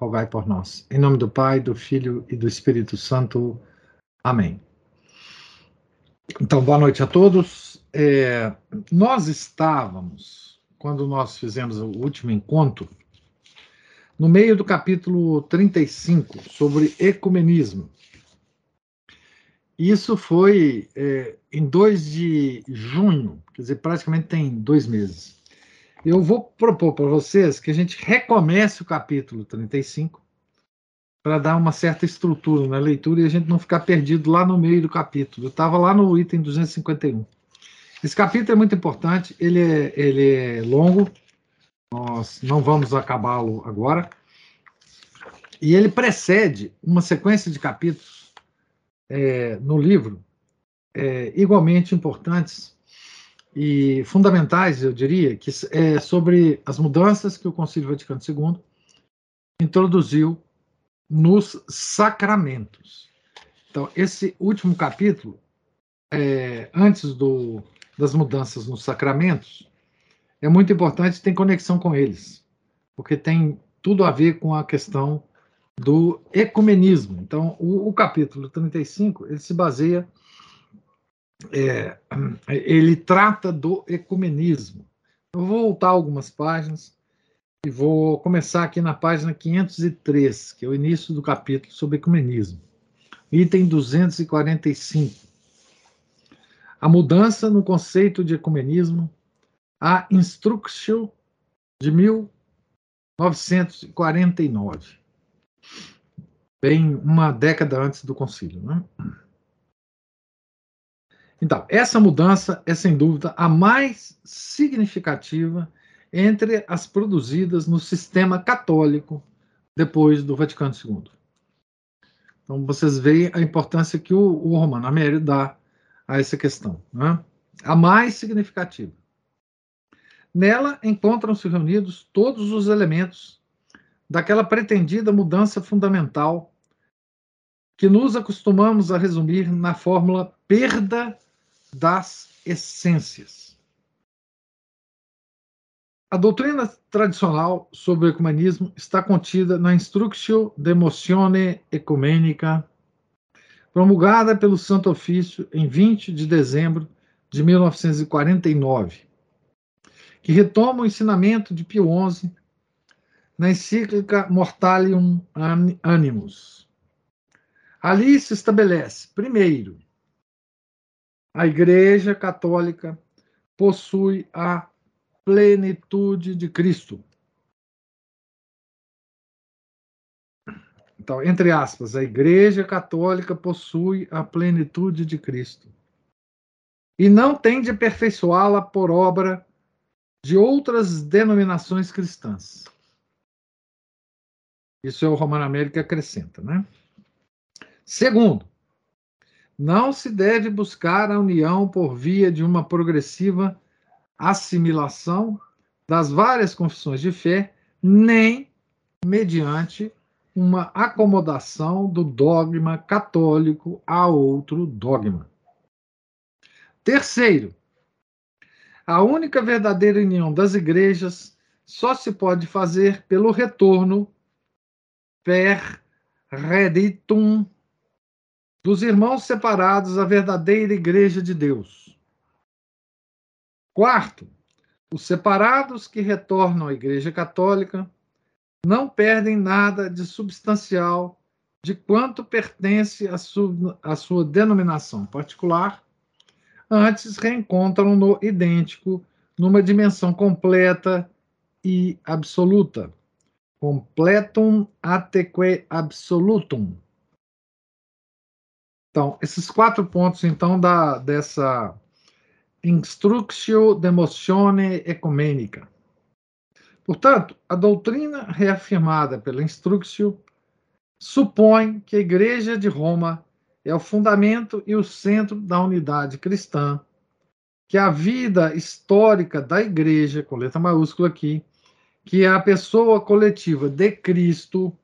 rogai por nós. Em nome do Pai, do Filho e do Espírito Santo. Amém. Então, boa noite a todos. É, nós estávamos, quando nós fizemos o último encontro, no meio do capítulo 35, sobre ecumenismo. Isso foi é, em 2 de junho, quer dizer, praticamente tem dois meses eu vou propor para vocês que a gente recomece o capítulo 35 para dar uma certa estrutura na leitura e a gente não ficar perdido lá no meio do capítulo. Eu estava lá no item 251. Esse capítulo é muito importante, ele é, ele é longo, nós não vamos acabá-lo agora, e ele precede uma sequência de capítulos é, no livro é, igualmente importantes e fundamentais, eu diria, que é sobre as mudanças que o Concílio Vaticano II introduziu nos sacramentos. Então, esse último capítulo, é, antes do, das mudanças nos sacramentos, é muito importante, tem conexão com eles, porque tem tudo a ver com a questão do ecumenismo. Então, o, o capítulo 35, ele se baseia é, ele trata do ecumenismo. Eu vou voltar algumas páginas e vou começar aqui na página 503, que é o início do capítulo sobre ecumenismo. Item 245. A mudança no conceito de ecumenismo, a Instruction de 1949. Bem, uma década antes do concílio. Né? Então, essa mudança é sem dúvida a mais significativa entre as produzidas no sistema católico depois do Vaticano II. Então, vocês veem a importância que o, o Romano Amério dá a essa questão. Né? A mais significativa. Nela encontram-se reunidos todos os elementos daquela pretendida mudança fundamental que nos acostumamos a resumir na fórmula perda das essências. A doutrina tradicional sobre o ecumenismo está contida na Instructio Demotione Ecumenica, promulgada pelo Santo Ofício em 20 de dezembro de 1949, que retoma o ensinamento de Pio XI na encíclica Mortalium Animus. Ali se estabelece, primeiro, a Igreja Católica possui a plenitude de Cristo. Então, entre aspas, a Igreja Católica possui a plenitude de Cristo. E não tem de aperfeiçoá-la por obra de outras denominações cristãs. Isso é o Romano América acrescenta, né? Segundo, não se deve buscar a união por via de uma progressiva assimilação das várias confissões de fé, nem mediante uma acomodação do dogma católico a outro dogma. Terceiro, a única verdadeira união das igrejas só se pode fazer pelo retorno per reditum dos irmãos separados à verdadeira igreja de Deus. Quarto, os separados que retornam à Igreja Católica não perdem nada de substancial de quanto pertence à sua, à sua denominação particular, antes reencontram no idêntico numa dimensão completa e absoluta. Completum ateque absolutum então, esses quatro pontos, então, da, dessa Instructio Demotione Ecumenica. Portanto, a doutrina reafirmada pela Instructio supõe que a Igreja de Roma é o fundamento e o centro da unidade cristã, que a vida histórica da Igreja, com letra maiúscula aqui, que é a pessoa coletiva de Cristo,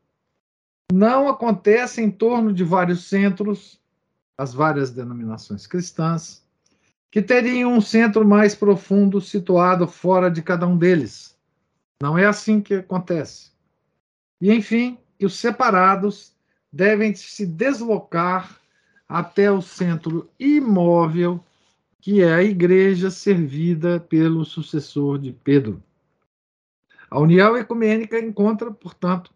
não acontece em torno de vários centros, as várias denominações cristãs, que teriam um centro mais profundo situado fora de cada um deles. Não é assim que acontece. E, enfim, os separados devem se deslocar até o centro imóvel, que é a igreja servida pelo sucessor de Pedro. A união ecumênica encontra, portanto,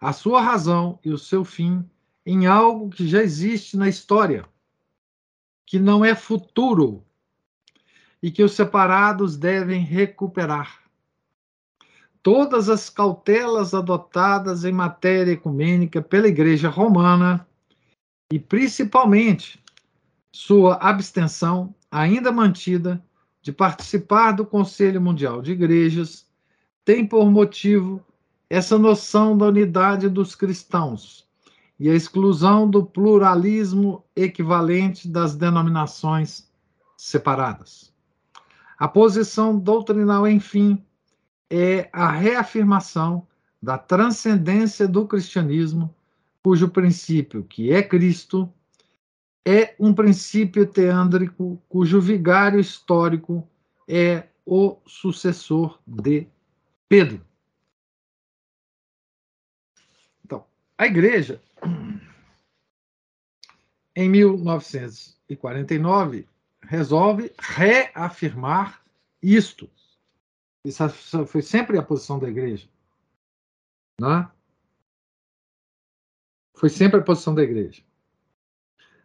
a sua razão e o seu fim em algo que já existe na história, que não é futuro e que os separados devem recuperar. Todas as cautelas adotadas em matéria ecumênica pela Igreja Romana e principalmente sua abstenção, ainda mantida, de participar do Conselho Mundial de Igrejas, tem por motivo essa noção da unidade dos cristãos e a exclusão do pluralismo equivalente das denominações separadas. A posição doutrinal, enfim, é a reafirmação da transcendência do cristianismo, cujo princípio, que é Cristo, é um princípio teândrico cujo vigário histórico é o sucessor de Pedro. Então, a igreja, em 1949, resolve reafirmar isto. Isso foi sempre a posição da igreja. Né? Foi sempre a posição da igreja.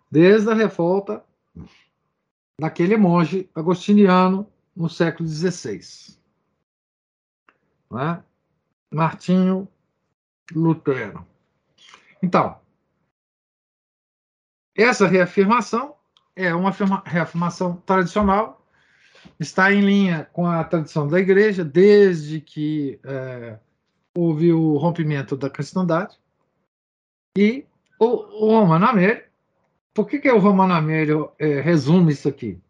Desde a revolta daquele monge agostiniano no século XVI né? Martinho Lutero. Então, essa reafirmação é uma reafirmação tradicional, está em linha com a tradição da igreja, desde que é, houve o rompimento da cristandade. E o, o Romano por que, que o Romano Amélio é, resume isso aqui?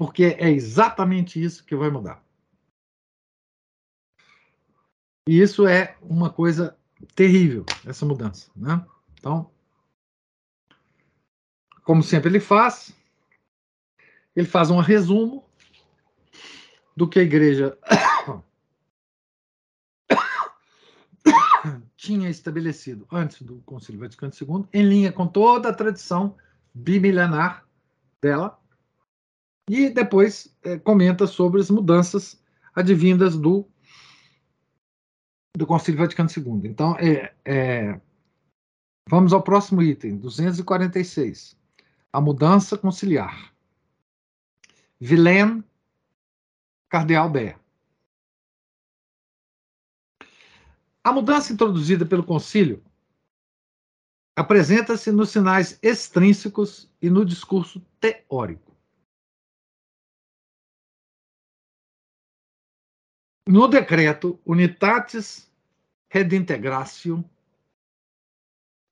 porque é exatamente isso que vai mudar. E isso é uma coisa terrível, essa mudança. Né? Então, como sempre ele faz, ele faz um resumo do que a igreja tinha estabelecido antes do Concílio Vaticano II, em linha com toda a tradição bimilenar dela, e depois é, comenta sobre as mudanças advindas do, do Concílio Vaticano II. Então, é, é, vamos ao próximo item, 246. A mudança conciliar. Vilaine, Cardeal Bé. A mudança introduzida pelo concílio apresenta-se nos sinais extrínsecos e no discurso teórico. No decreto Unitatis Redintegratio,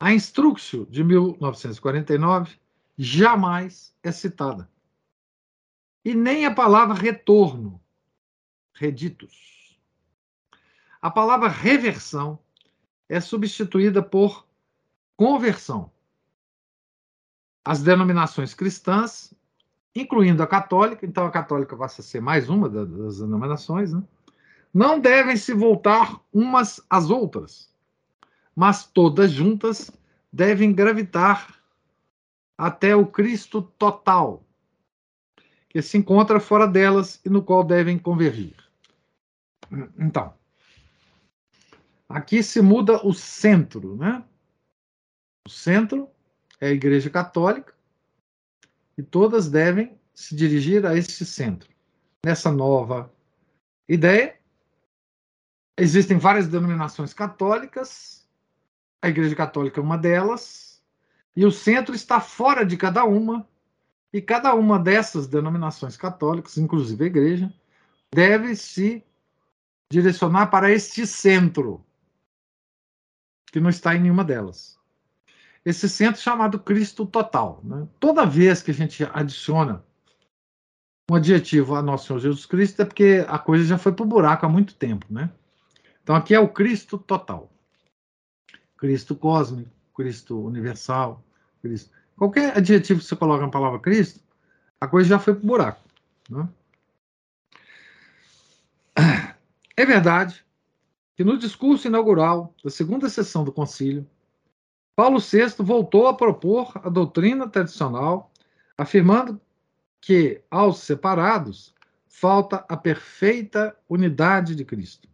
a instrução de 1949 jamais é citada. E nem a palavra retorno, reditos. A palavra reversão é substituída por conversão. As denominações cristãs, incluindo a católica, então a católica passa a ser mais uma das denominações, né? Não devem se voltar umas às outras, mas todas juntas devem gravitar até o Cristo total, que se encontra fora delas e no qual devem convergir. Então, aqui se muda o centro, né? O centro é a Igreja Católica e todas devem se dirigir a esse centro. Nessa nova ideia, Existem várias denominações católicas, a Igreja Católica é uma delas, e o centro está fora de cada uma, e cada uma dessas denominações católicas, inclusive a Igreja, deve se direcionar para este centro, que não está em nenhuma delas. Esse centro chamado Cristo total. Né? Toda vez que a gente adiciona um adjetivo a nosso Senhor Jesus Cristo, é porque a coisa já foi para o buraco há muito tempo. Né? Então aqui é o Cristo total. Cristo cósmico, Cristo universal, Cristo. Qualquer adjetivo que você coloca na palavra Cristo, a coisa já foi para buraco. Né? É verdade que no discurso inaugural da segunda sessão do concílio, Paulo VI voltou a propor a doutrina tradicional, afirmando que aos separados falta a perfeita unidade de Cristo.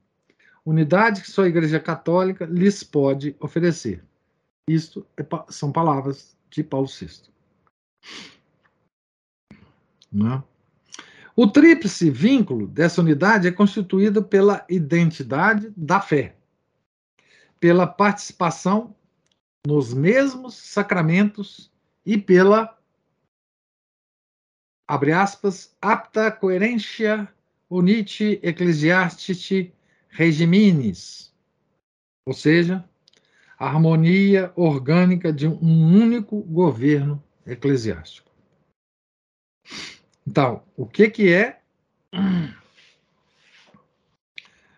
Unidade que só a Igreja Católica lhes pode oferecer. Isto é, são palavras de Paulo VI. Não é? O tríplice vínculo dessa unidade é constituído pela identidade da fé, pela participação nos mesmos sacramentos e pela, abre aspas, apta coerência unite ecclesiastici regiminis, ou seja, a harmonia orgânica de um único governo eclesiástico. Então, o que, que é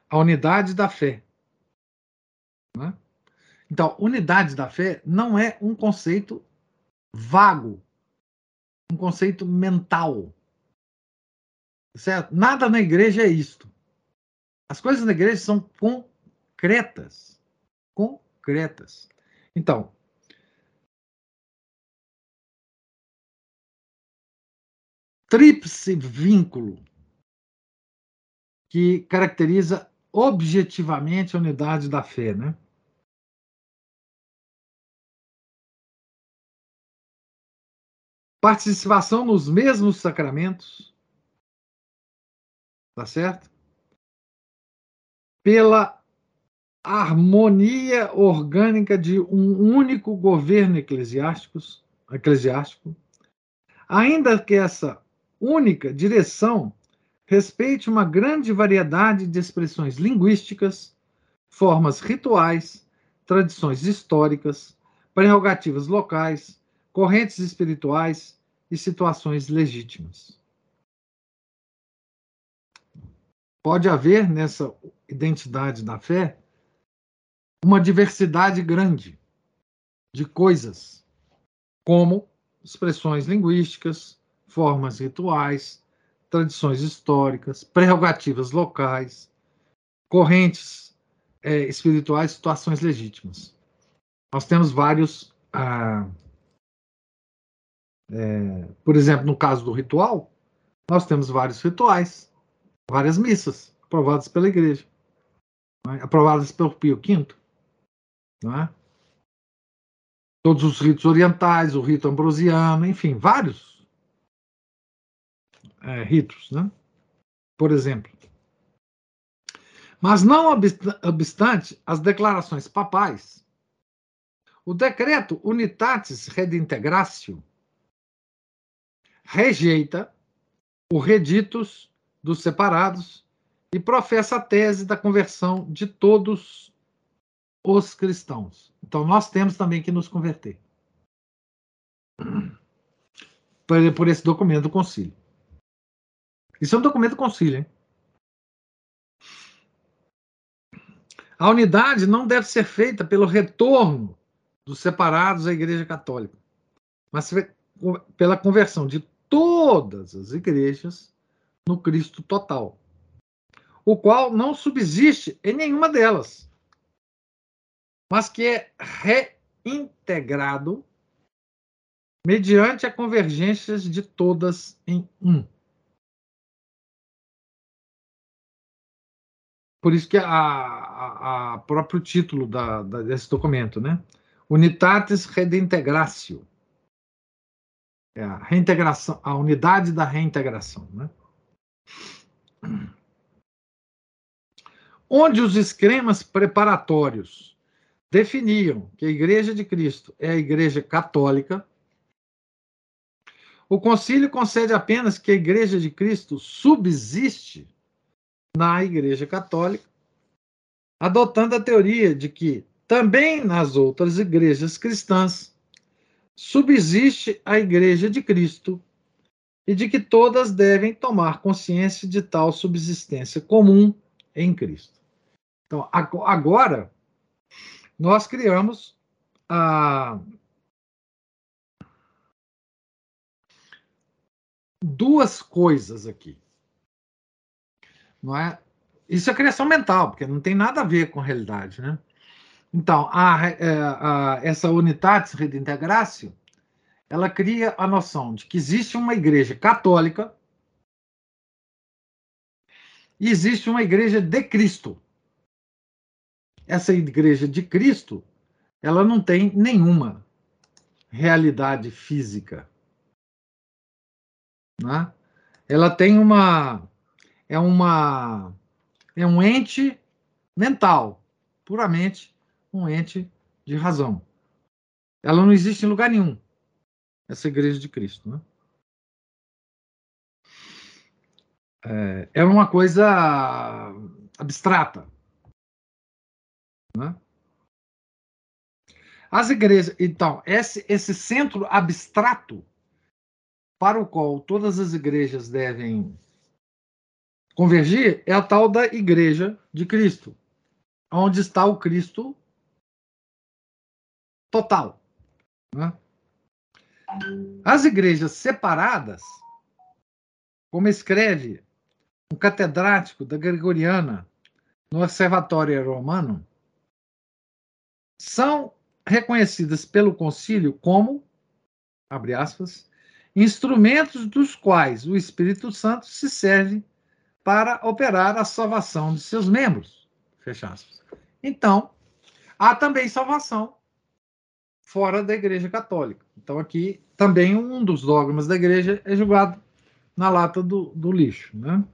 a unidade da fé? Né? Então, unidade da fé não é um conceito vago, um conceito mental. Certo? Nada na igreja é isto. As coisas na igreja são concretas. Concretas. Então, tríplice vínculo que caracteriza objetivamente a unidade da fé, né? Participação nos mesmos sacramentos, tá certo? Pela harmonia orgânica de um único governo eclesiástico, eclesiástico, ainda que essa única direção respeite uma grande variedade de expressões linguísticas, formas rituais, tradições históricas, prerrogativas locais, correntes espirituais e situações legítimas. Pode haver nessa identidade da fé uma diversidade grande de coisas, como expressões linguísticas, formas rituais, tradições históricas, prerrogativas locais, correntes é, espirituais, situações legítimas. Nós temos vários. Ah, é, por exemplo, no caso do ritual, nós temos vários rituais, várias missas aprovadas pela igreja, é? aprovadas pelo Pio V. É? Todos os ritos orientais, o rito ambrosiano, enfim, vários é, ritos, né? por exemplo. Mas não obstante as declarações papais, o decreto Unitatis Redintegratio rejeita o reditos dos separados e professa a tese da conversão de todos os cristãos. Então nós temos também que nos converter por esse documento do concílio. Isso é um documento concílio, hein? A unidade não deve ser feita pelo retorno dos separados à Igreja Católica, mas pela conversão de todas as igrejas no Cristo total, o qual não subsiste em nenhuma delas, mas que é reintegrado mediante a convergência de todas em um. Por isso que a, a, a próprio título da, da, desse documento, né? Unitatis Redintegratio. É a reintegração, a unidade da reintegração, né? Onde os esquemas preparatórios definiam que a Igreja de Cristo é a Igreja Católica, o concílio concede apenas que a Igreja de Cristo subsiste na Igreja Católica, adotando a teoria de que também nas outras igrejas cristãs subsiste a Igreja de Cristo e de que todas devem tomar consciência de tal subsistência comum em Cristo. Então, agora, nós criamos. Duas coisas aqui. Não é? Isso é criação mental, porque não tem nada a ver com a realidade, né? Então, a, a, é, a, essa unitatis redintegratio, ela cria a noção de que existe uma igreja católica e existe uma igreja de Cristo. Essa igreja de Cristo, ela não tem nenhuma realidade física. Né? Ela tem uma é uma é um ente mental, puramente um ente de razão. Ela não existe em lugar nenhum essa igreja de Cristo. Né? É, uma coisa abstrata. Né? As igrejas, então, esse, esse centro abstrato para o qual todas as igrejas devem convergir é a tal da igreja de Cristo, onde está o Cristo total. Né? As igrejas separadas, como escreve um catedrático da Gregoriana no Observatório Romano, são reconhecidas pelo concílio como, abre aspas, instrumentos dos quais o Espírito Santo se serve para operar a salvação de seus membros, fecha aspas. Então, há também salvação fora da Igreja Católica. Então, aqui também um dos dogmas da Igreja é jogado na lata do, do lixo. Né?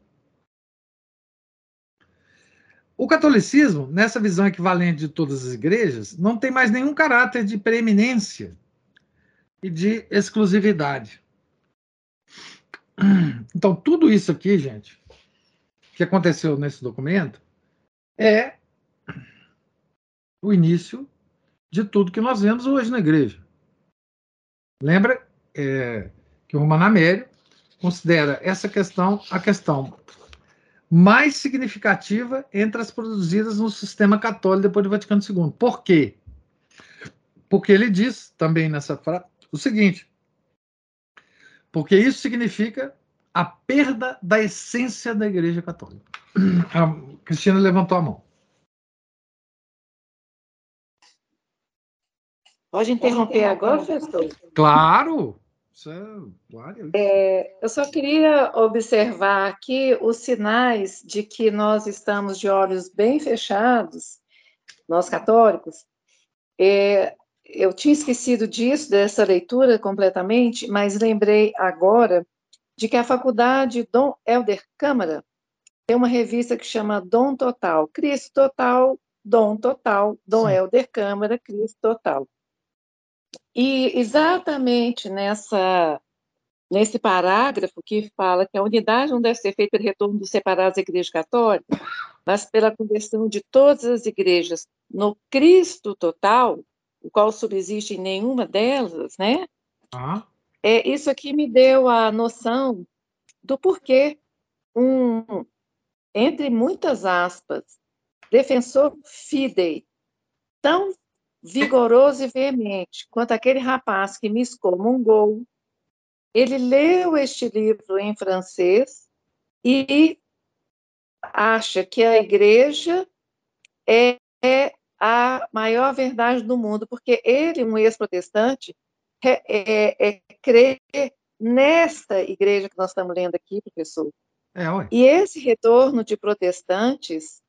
O catolicismo, nessa visão equivalente de todas as igrejas, não tem mais nenhum caráter de preeminência e de exclusividade. Então, tudo isso aqui, gente, que aconteceu nesse documento, é o início de tudo que nós vemos hoje na igreja. Lembra é, que o Romano Amério considera essa questão a questão mais significativa entre as produzidas no sistema católico depois do Vaticano II. Por quê? Porque ele diz também nessa frase o seguinte: porque isso significa a perda da essência da Igreja Católica. A Cristina levantou a mão. Pode interromper agora, professor? Claro! É, eu só queria observar aqui os sinais de que nós estamos de olhos bem fechados, nós católicos. É, eu tinha esquecido disso, dessa leitura completamente, mas lembrei agora de que a faculdade Dom Helder Câmara tem uma revista que chama Dom Total, Cristo Total, Dom Total, Dom Sim. Helder Câmara, Cristo Total. E exatamente nessa nesse parágrafo que fala que a unidade não deve ser feita pelo retorno dos separados da Igreja Católica, mas pela conversão de todas as igrejas no Cristo total, o qual subsiste em nenhuma delas, né? Ah. É, isso aqui me deu a noção do porquê um, entre muitas aspas, defensor fidei, tão vigoroso e veemente, quanto aquele rapaz que me excomungou. Ele leu este livro em francês e acha que a igreja é, é a maior verdade do mundo, porque ele, um ex-protestante, é, é, é, crê nesta igreja que nós estamos lendo aqui, professor. É, e esse retorno de protestantes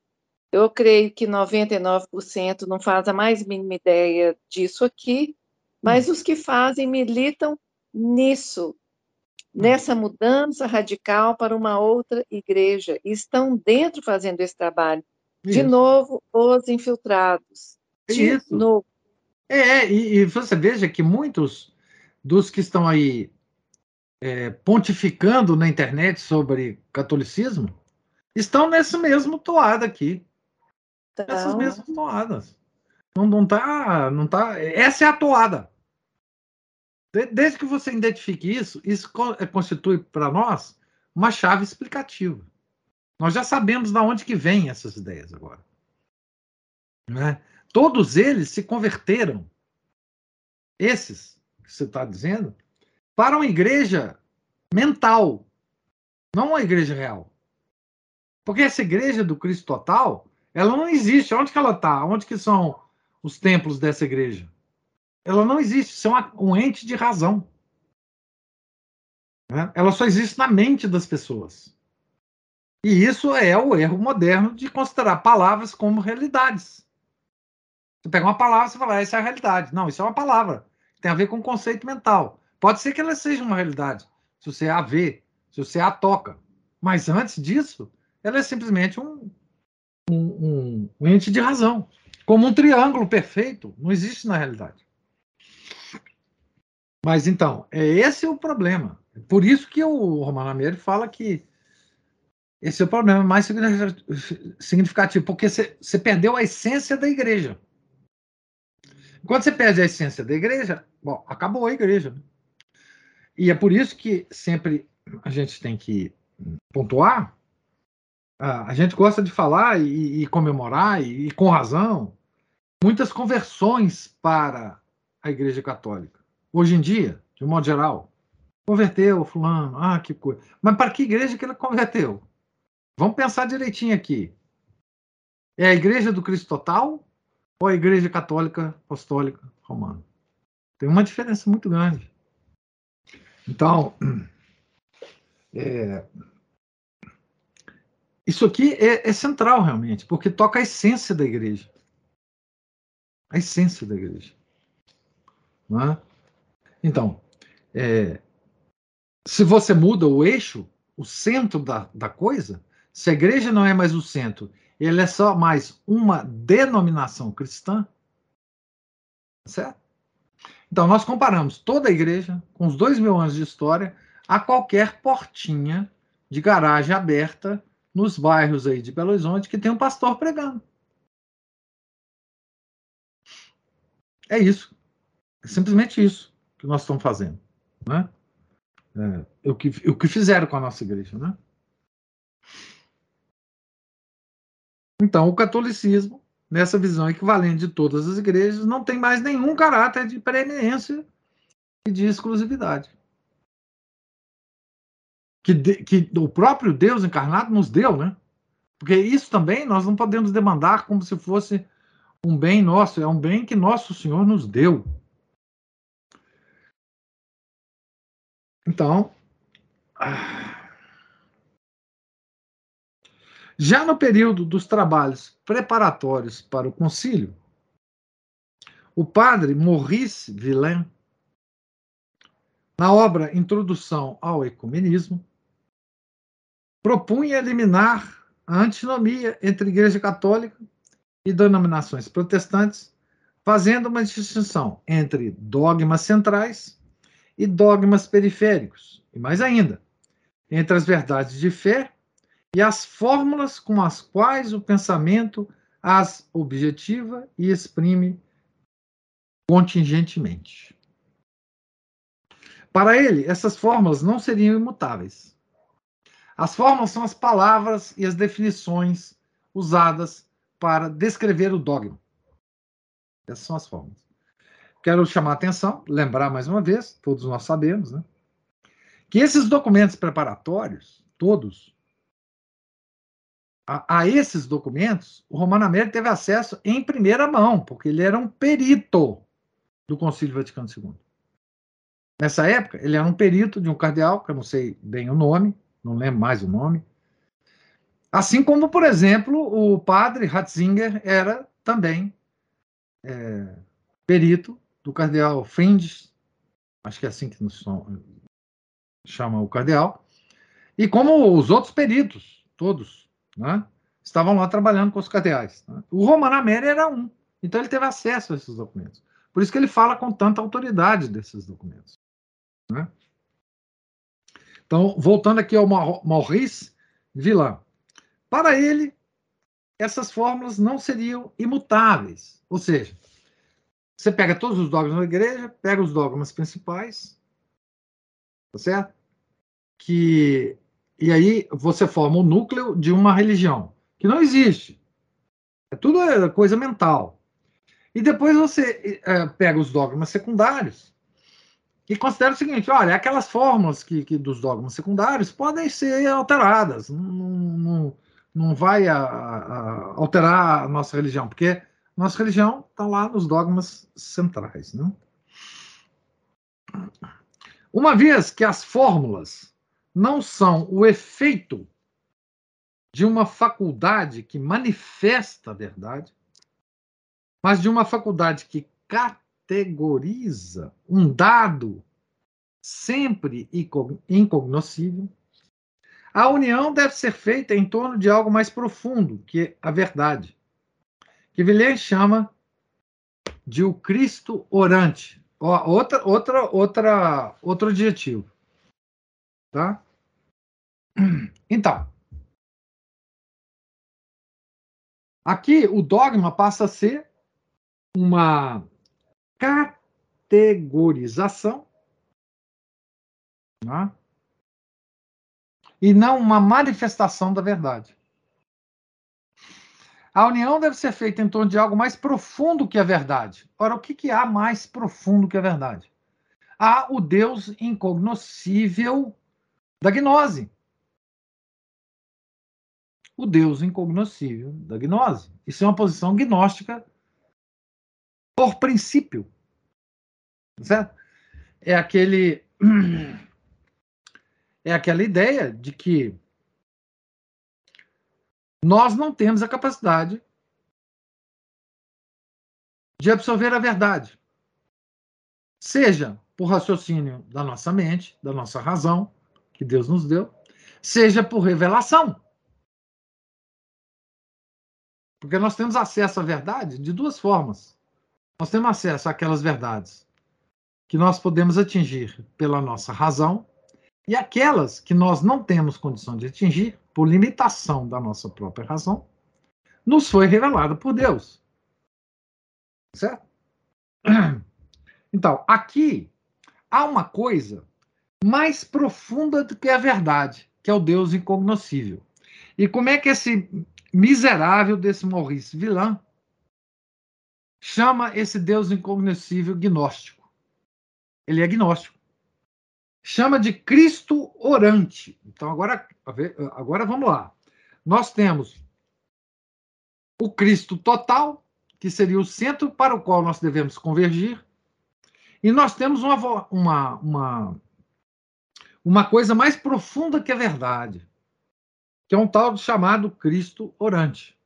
eu creio que 99% não faz a mais mínima ideia disso aqui, mas os que fazem militam nisso, nessa mudança radical para uma outra igreja, e estão dentro fazendo esse trabalho. Isso. De novo, os infiltrados. De Isso. novo. É, é, e, e, você veja que muitos dos que estão aí é, pontificando na internet sobre catolicismo estão nesse mesmo toada aqui. Então... Essas mesmas toadas. Não, não tá, não tá. Essa é a toada. Desde que você identifique isso, isso é, constitui para nós uma chave explicativa. Nós já sabemos de onde que vêm essas ideias agora. Né? Todos eles se converteram, esses que você está dizendo, para uma igreja mental, não uma igreja real. Porque essa igreja do Cristo total, ela não existe. Onde que ela está? Onde que são os templos dessa igreja? Ela não existe. Isso é um ente de razão. Né? Ela só existe na mente das pessoas. E isso é o erro moderno de considerar palavras como realidades. Você pega uma palavra e fala, ah, essa é a realidade. Não, isso é uma palavra. Tem a ver com conceito mental. Pode ser que ela seja uma realidade, se você a vê, se você a toca. Mas antes disso, ela é simplesmente um, um, um, ente de razão. Como um triângulo perfeito, não existe na realidade. Mas então, é esse o problema. Por isso que o Romano Ameri fala que esse é o problema mais significativo, porque você perdeu a essência da igreja. Quando você perde a essência da igreja, bom, acabou a igreja. Né? E é por isso que sempre a gente tem que pontuar a gente gosta de falar e, e comemorar, e, e, com razão, muitas conversões para a Igreja Católica. Hoje em dia, de um modo geral, converteu fulano, ah, que coisa. Mas para que igreja que ele converteu? Vamos pensar direitinho aqui. É a Igreja do Cristo Total ou a Igreja Católica Apostólica Romana? Tem uma diferença muito grande. Então, é, isso aqui é, é, central, realmente, porque toca a essência da igreja. A essência da igreja. É? Então, é, se você muda o eixo, o centro da, da coisa, se a igreja não é mais o centro, ele é só mais uma denominação cristã, certo? Então, nós comparamos toda a igreja, com os dois mil anos de história, a qualquer portinha de garagem aberta nos bairros aí de Belo Horizonte que tem um pastor pregando. É isso. É simplesmente isso que nós estamos fazendo. Né? É, o, que, o que fizeram com a nossa igreja. Né? Então, o catolicismo, nessa visão equivalente de todas as igrejas, não tem mais nenhum caráter de preeminência e de exclusividade que, de, que o próprio Deus encarnado nos deu, né? Porque isso também nós não podemos demandar como se fosse um bem nosso, é um bem que nosso Senhor nos deu. Então, já no período dos trabalhos preparatórios para o concílio, o padre Maurice Villain, na obra Introdução ao Ecumenismo, propunha eliminar a antinomia entre Igreja Católica e denominações protestantes, fazendo uma distinção entre dogmas centrais e dogmas periféricos, e mais ainda, entre as verdades de fé e as fórmulas com as quais o pensamento as objetiva e exprime contingentemente. Para ele, essas fórmulas não seriam imutáveis as formas são as palavras e as definições usadas para descrever o dogma. Essas são as formas. Quero chamar a atenção, lembrar mais uma vez, todos nós sabemos, né, que esses documentos preparatórios, todos, a, a esses documentos, o Romano Américo teve acesso em primeira mão, porque ele era um perito do Concílio Vaticano II. Nessa época, ele era um perito de um cardeal, que eu não sei bem o nome, não lembro mais o nome. Assim como, por exemplo, o padre Ratzinger era também é, perito do cardeal Frindes, acho que é assim que nos chama o cardeal, e como os outros peritos, todos, né, estavam lá trabalhando com os cardeais. Né? O Romano Amério era um, então ele teve acesso a esses documentos. Por isso que ele fala com tanta autoridade desses documentos. Né? Então, voltando aqui ao Maurice Villain. para ele, essas fórmulas não seriam imutáveis. Ou seja, você pega todos os dogmas da igreja, pega os dogmas principais, tá certo? Que, e aí você forma o núcleo de uma religião, que não existe. É tudo é coisa mental. E depois você é, pega os dogmas secundários e considera o seguinte: olha, aquelas fórmulas que, que dos dogmas secundários podem ser alteradas, não, não, não vai a, a alterar a nossa religião, porque nossa religião está lá nos dogmas centrais. Né? Uma vez que as fórmulas não são o efeito de uma faculdade que manifesta a verdade, mas de uma faculdade que categoriza um dado sempre incognoscível, a união deve ser feita em torno de algo mais profundo, que a verdade, que Villiers chama de o Cristo orante. Outra, outra, outra, outro adjetivo. Tá? Então, aqui o dogma passa a ser uma categorização né? e não uma manifestação da verdade. A união deve ser feita em torno de algo mais profundo que a verdade. Ora, o que, que há mais profundo que a verdade? Há o Deus incognoscível da gnose. O Deus incognoscível da gnose. Isso é uma posição gnóstica por princípio. Certo? É aquele é aquela ideia de que nós não temos a capacidade de absorver a verdade. Seja por raciocínio da nossa mente, da nossa razão, que Deus nos deu, seja por revelação. Porque nós temos acesso à verdade de duas formas. Nós temos acesso àquelas verdades que nós podemos atingir pela nossa razão e aquelas que nós não temos condição de atingir por limitação da nossa própria razão, nos foi revelada por Deus. Certo? Então, aqui há uma coisa mais profunda do que a verdade, que é o Deus incognoscível. E como é que esse miserável desse Maurice Villan chama esse Deus incognoscível gnóstico? Ele é gnóstico chama de Cristo orante. Então, agora, agora vamos lá. Nós temos o Cristo total, que seria o centro para o qual nós devemos convergir, e nós temos uma, uma, uma, uma coisa mais profunda que a verdade, que é um tal chamado Cristo orante.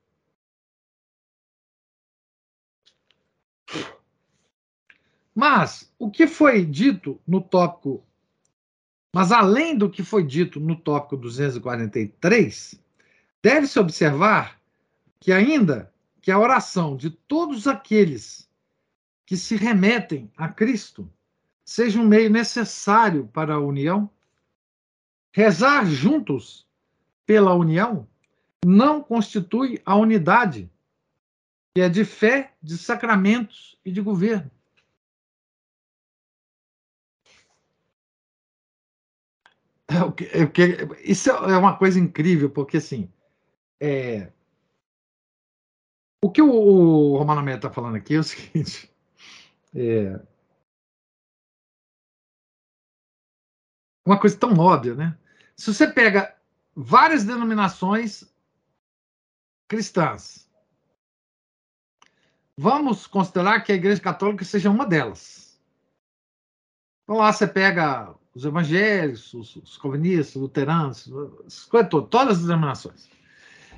Mas o que foi dito no tópico mas além do que foi dito no tópico 243, deve-se observar que ainda que a oração de todos aqueles que se remetem a Cristo seja um meio necessário para a união, rezar juntos pela união não constitui a unidade, que é de fé, de sacramentos e de governo. É, é isso é uma coisa incrível, porque assim. É, o que o, o Romano Meia está falando aqui é o seguinte. É, uma coisa tão óbvia, né? Se você pega várias denominações cristãs, vamos considerar que a Igreja Católica seja uma delas. Então lá você pega os evangélicos, os, os luteranos, todas as denominações.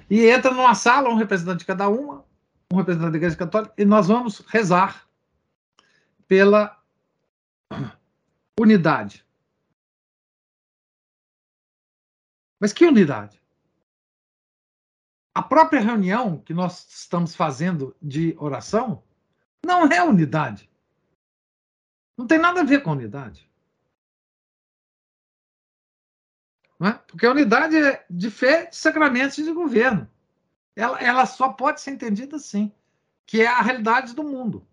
E entra numa sala um representante de cada uma, um representante da Igreja Católica, e nós vamos rezar pela unidade. Mas que unidade? A própria reunião que nós estamos fazendo de oração não é unidade. Não tem nada a ver com unidade. É? porque a unidade é de fé, de sacramentos e de governo. Ela, ela só pode ser entendida assim, que é a realidade do mundo.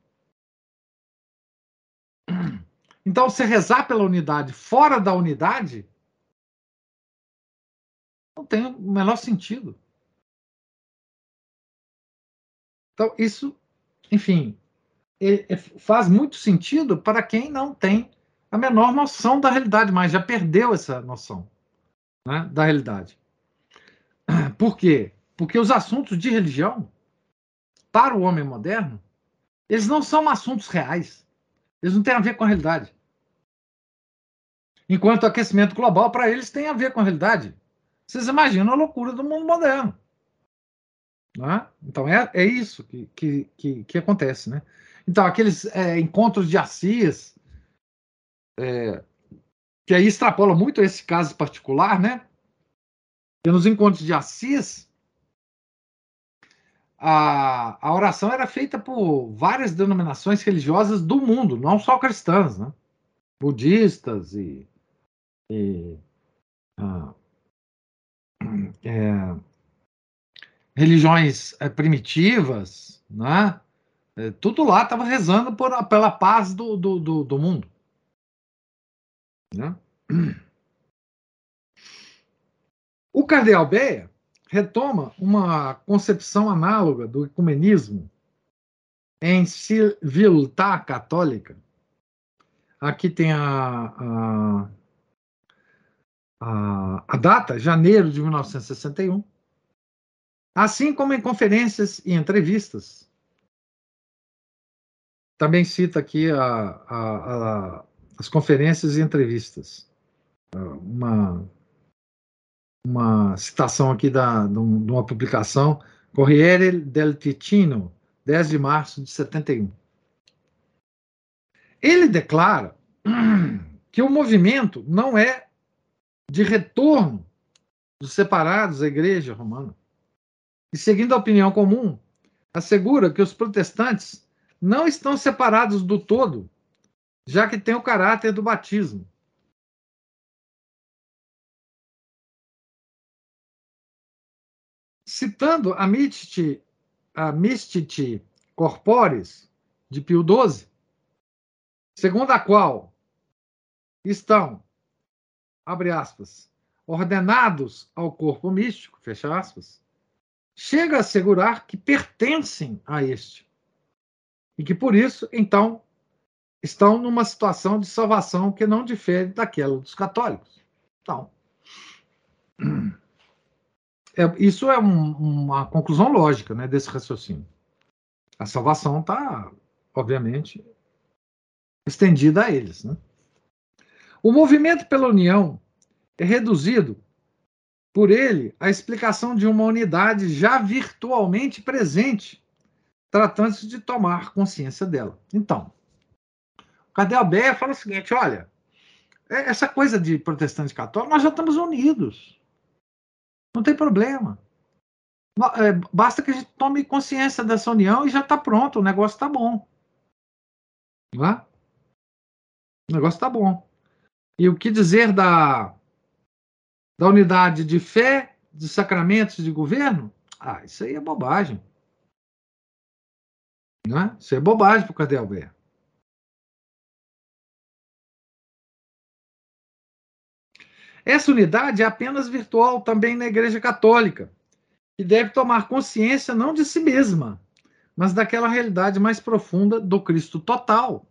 Então, se rezar pela unidade fora da unidade, não tem o menor sentido. Então, isso, enfim, é, é, faz muito sentido para quem não tem a menor noção da realidade, mas já perdeu essa noção né, da realidade. Por quê? Porque os assuntos de religião, para o homem moderno, eles não são assuntos reais. Eles não têm a ver com a realidade. Enquanto o aquecimento global, para eles, tem a ver com a realidade. Vocês imaginam a loucura do mundo moderno. Né? Então, é, é isso que, que, que, que acontece. Né? Então, aqueles é, encontros de Assis, é, que aí extrapola muito esse caso particular, né? E nos encontros de Assis, a, a oração era feita por várias denominações religiosas do mundo, não só cristãs, né? Budistas e, e ah, é, religiões é, primitivas, né? É, tudo lá estava rezando por, pela paz do, do, do, do mundo. Né? O cardeal Beia retoma uma concepção análoga do ecumenismo em civiltà católica. Aqui tem a, a, a, a data, janeiro de 1961, assim como em conferências e entrevistas. Também cita aqui a, a, as conferências e entrevistas. Uma, uma citação aqui da, de uma publicação, Corriere del Ticino, 10 de março de 71. Ele declara que o movimento não é de retorno dos separados à Igreja Romana. E, seguindo a opinião comum, assegura que os protestantes não estão separados do todo já que tem o caráter do batismo. Citando a Mistiti, a Mistiti Corporis, de Pio XII, segundo a qual estão, abre aspas, ordenados ao corpo místico, fecha aspas, chega a assegurar que pertencem a este. E que por isso, então, estão numa situação de salvação que não difere daquela dos católicos. Então, é, isso é um, uma conclusão lógica né, desse raciocínio. A salvação está, obviamente, estendida a eles. Né? O movimento pela união é reduzido por ele à explicação de uma unidade já virtualmente presente, tratando-se de tomar consciência dela. Então, Cardeal Beia fala o seguinte: olha, é, essa coisa de protestante católico, nós já estamos unidos. Não tem problema. É, basta que a gente tome consciência dessa união e já está pronto, o negócio está bom. Não? O negócio está bom. E o que dizer da, da unidade de fé, de sacramentos de governo? Ah, isso aí é bobagem. Não é? Isso é bobagem para o Cardeal Beia. Essa unidade é apenas virtual também na Igreja Católica, que deve tomar consciência não de si mesma, mas daquela realidade mais profunda do Cristo total,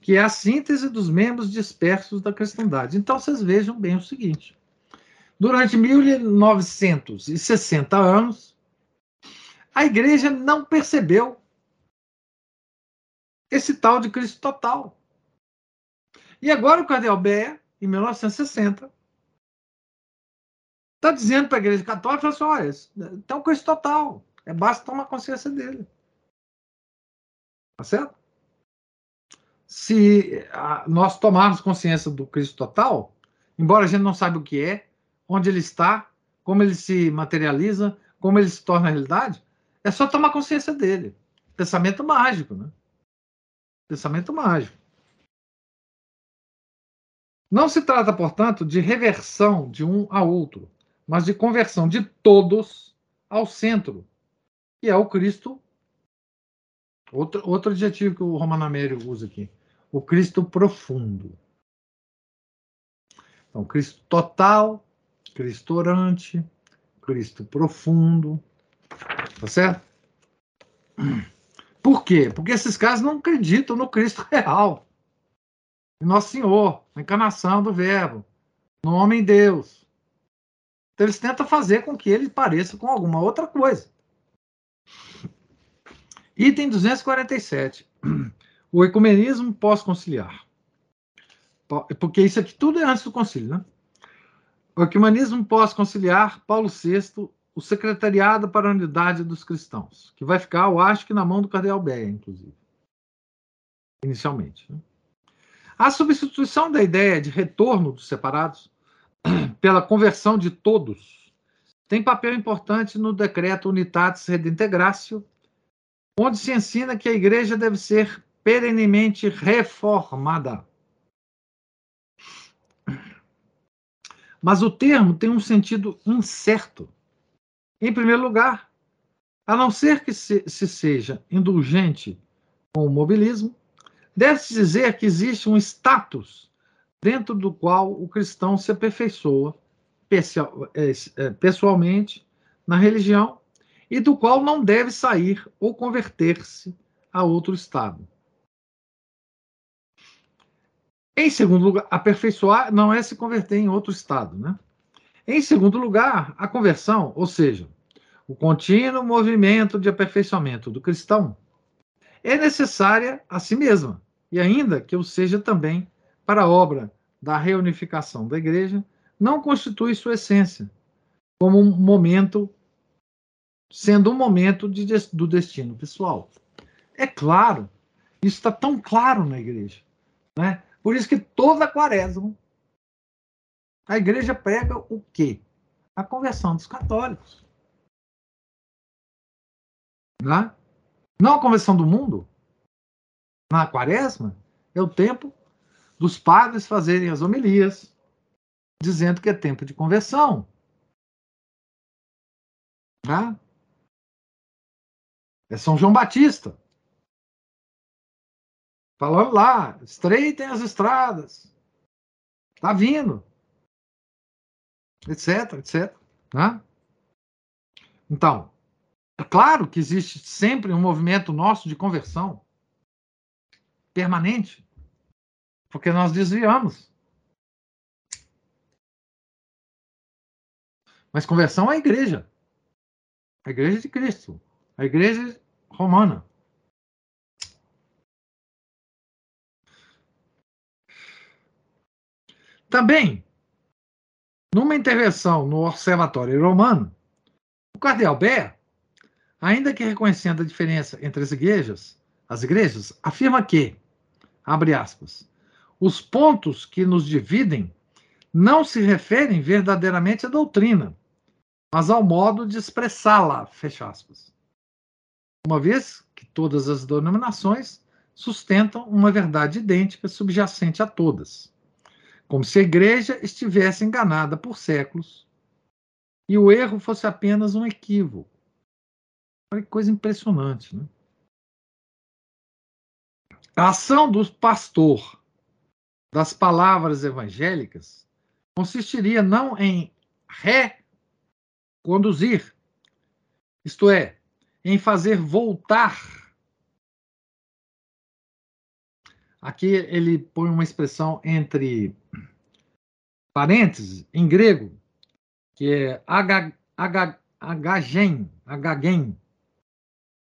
que é a síntese dos membros dispersos da cristandade. Então vocês vejam bem o seguinte: durante 1960 anos, a igreja não percebeu esse tal de Cristo total. E agora o Cardeal Beia em 1960, está dizendo para a Igreja Católica assim, olha, então coisa total, é basta tomar consciência dele. Tá certo? Se a, nós tomarmos consciência do Cristo total, embora a gente não saiba o que é, onde ele está, como ele se materializa, como ele se torna realidade, é só tomar consciência dele. Pensamento mágico, né? Pensamento mágico. Não se trata, portanto, de reversão de um a outro, mas de conversão de todos ao centro, que é o Cristo. Outro, outro adjetivo que o Romano Amério usa aqui. O Cristo profundo. Então, Cristo total, Cristo orante, Cristo profundo. Tá certo? Por quê? Porque esses caras não acreditam no Cristo real. Em Nosso Senhor, na encarnação do Verbo, no homem Deus. Então eles tentam fazer com que ele pareça com alguma outra coisa. Item 247. O ecumenismo pós-conciliar. Porque isso aqui tudo é antes do concílio, né? O ecumenismo pós-conciliar, Paulo VI, o secretariado para a unidade dos cristãos, que vai ficar, eu acho que na mão do cardeal Beia, inclusive. Inicialmente. Né? A substituição da ideia de retorno dos separados pela conversão de todos tem papel importante no decreto Unitatis Redintegratio, onde se ensina que a igreja deve ser perenemente reformada. Mas o termo tem um sentido incerto. Em primeiro lugar, a não ser que se, se seja indulgente com o mobilismo, deve-se dizer que existe um status dentro do qual o cristão se aperfeiçoa é, é, pessoalmente na religião e do qual não deve sair ou converter-se a outro estado. Em segundo lugar, aperfeiçoar não é se converter em outro estado, né? Em segundo lugar, a conversão, ou seja, o contínuo movimento de aperfeiçoamento do cristão, é necessária a si mesma, e ainda que o seja também para a obra da reunificação da igreja, não constitui sua essência como um momento, sendo um momento de, do destino pessoal. É claro, isso está tão claro na igreja. Né? Por isso que toda quaresma a igreja prega o quê? A conversão dos católicos. Né? Não a conversão do mundo. Na quaresma é o tempo dos padres fazerem as homilias, dizendo que é tempo de conversão. Né? É São João Batista. Falando lá, estreitem as estradas. Está vindo. Etc, etc. Né? Então, é claro que existe sempre um movimento nosso de conversão permanente, porque nós desviamos. Mas conversão é a igreja. A igreja de Cristo. A igreja romana. Também, numa intervenção no Observatório Romano, o cardeal Bé, ainda que reconhecendo a diferença entre as igrejas, as igrejas, afirma que, abre aspas, os pontos que nos dividem não se referem verdadeiramente à doutrina, mas ao modo de expressá-la, fecha aspas. Uma vez que todas as denominações sustentam uma verdade idêntica subjacente a todas como se a igreja estivesse enganada por séculos e o erro fosse apenas um equívoco. Olha que coisa impressionante, né? A ação do pastor das palavras evangélicas consistiria não em reconduzir, isto é, em fazer voltar. Aqui ele põe uma expressão entre parênteses, em grego, que é agagen, agagen,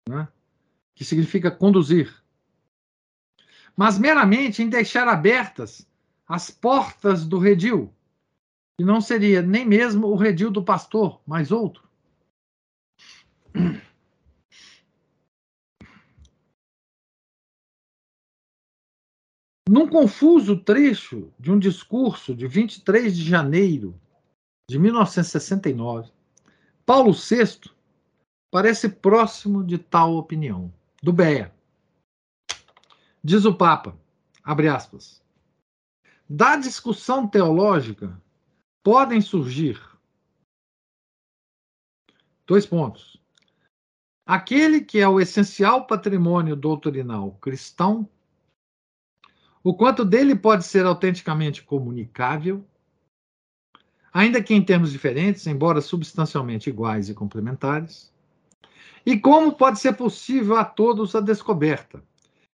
né? que significa conduzir. Mas meramente em deixar abertas as portas do redil, que não seria nem mesmo o redil do pastor, mas outro. Num confuso trecho de um discurso de 23 de janeiro de 1969, Paulo VI parece próximo de tal opinião, do Beia. Diz o Papa, abre aspas, Da discussão teológica podem surgir dois pontos. Aquele que é o essencial patrimônio doutrinal cristão, o quanto dele pode ser autenticamente comunicável, ainda que em termos diferentes, embora substancialmente iguais e complementares, e como pode ser possível a todos a descoberta,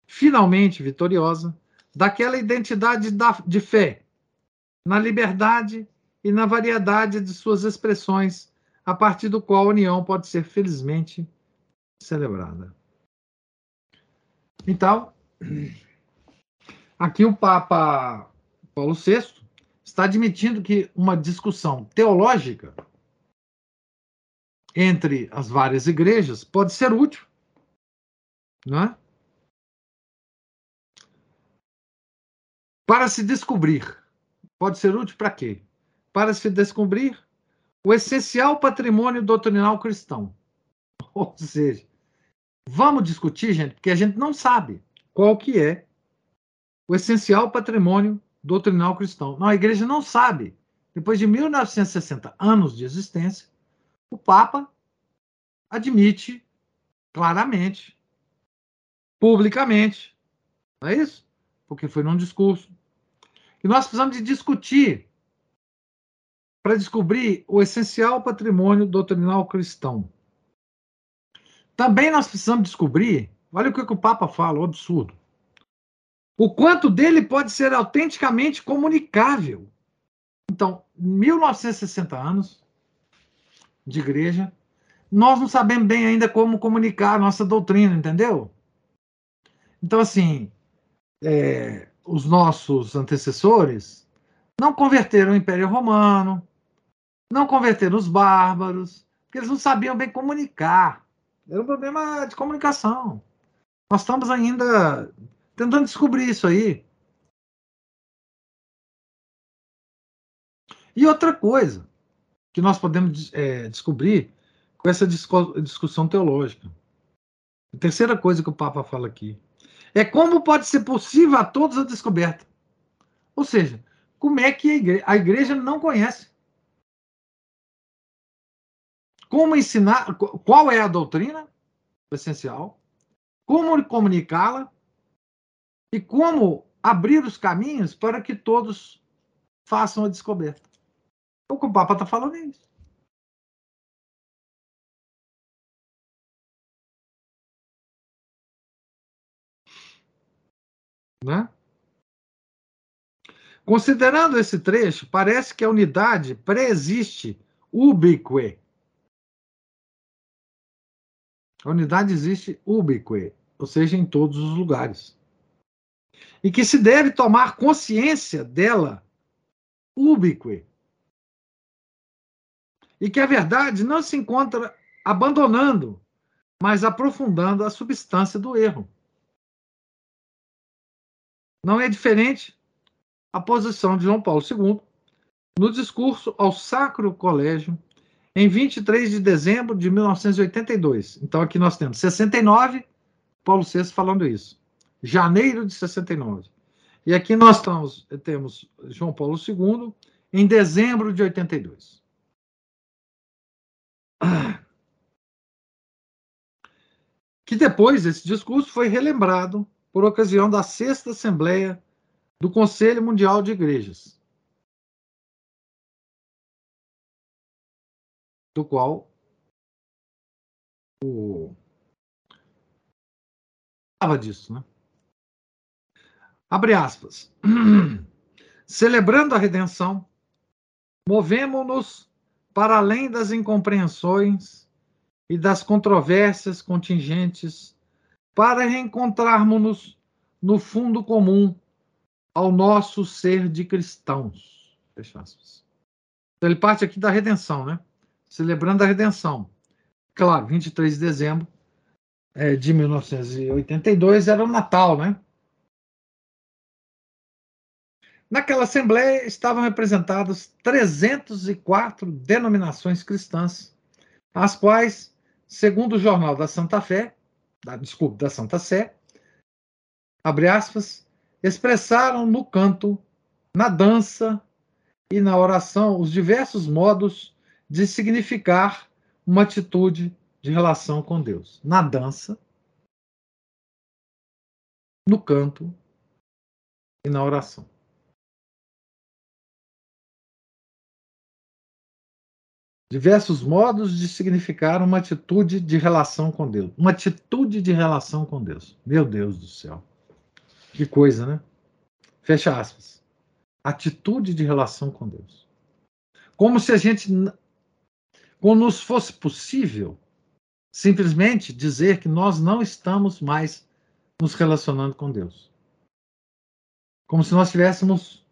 finalmente vitoriosa, daquela identidade de fé, na liberdade e na variedade de suas expressões, a partir do qual a união pode ser felizmente celebrada. Então, aqui o Papa Paulo VI está admitindo que uma discussão teológica entre as várias igrejas pode ser útil, não é? Para se descobrir. Pode ser útil para quê? Para se descobrir o essencial patrimônio doutrinal cristão. Ou seja, vamos discutir, gente, porque a gente não sabe qual que é o essencial patrimônio doutrinal cristão. Não, a igreja não sabe. Depois de 1960 anos de existência, o Papa admite claramente, publicamente, não é isso? Porque foi num discurso, que nós precisamos de discutir para descobrir o essencial patrimônio doutrinal cristão. Também nós precisamos descobrir, olha o que o Papa fala, o absurdo. O quanto dele pode ser autenticamente comunicável. Então, 1960 anos de igreja, nós não sabemos bem ainda como comunicar a nossa doutrina, entendeu? Então, assim, é, os nossos antecessores não converteram o Império Romano, não converteram os bárbaros, porque eles não sabiam bem comunicar. Era um problema de comunicação. Nós estamos ainda tentando descobrir isso aí. E outra coisa que nós podemos é, descobrir com essa discussão teológica. A terceira coisa que o Papa fala aqui é como pode ser possível a todos a descoberta. Ou seja, como é que a igreja, a igreja não conhece? Como ensinar, qual é a doutrina essencial? Como comunicá-la? E como abrir os caminhos para que todos façam a descoberta? O que o Papa está falando é isso. Né? Considerando esse trecho, parece que a unidade preexiste ubique. A unidade existe ubique, ou seja, em todos os lugares. E que se deve tomar consciência dela ubique. E que a verdade não se encontra abandonando, mas aprofundando a substância do erro. Não é diferente a posição de João Paulo II no discurso ao Sacro Colégio em 23 de dezembro de 1982. Então aqui nós temos 69, Paulo VI falando isso. Janeiro de 69. E aqui nós estamos, temos João Paulo II em dezembro de 82. Que depois esse discurso foi relembrado por ocasião da sexta Assembleia do Conselho Mundial de Igrejas, do qual o falava disso, né? Abre aspas. Celebrando a redenção, movemos-nos para além das incompreensões e das controvérsias contingentes para reencontrarmos-nos no fundo comum ao nosso ser de cristãos. Fecha aspas. Então, ele parte aqui da redenção, né? Celebrando a redenção. Claro, 23 de dezembro é, de 1982 era o Natal, né? Naquela Assembleia estavam representadas 304 denominações cristãs, as quais, segundo o Jornal da Santa Fé, da, desculpa, da Santa Sé, abre aspas, expressaram no canto, na dança e na oração os diversos modos de significar uma atitude de relação com Deus. Na dança, no canto e na oração. Diversos modos de significar uma atitude de relação com Deus. Uma atitude de relação com Deus. Meu Deus do céu. Que coisa, né? Fecha aspas. Atitude de relação com Deus. Como se a gente. Como nos fosse possível simplesmente dizer que nós não estamos mais nos relacionando com Deus. Como se nós tivéssemos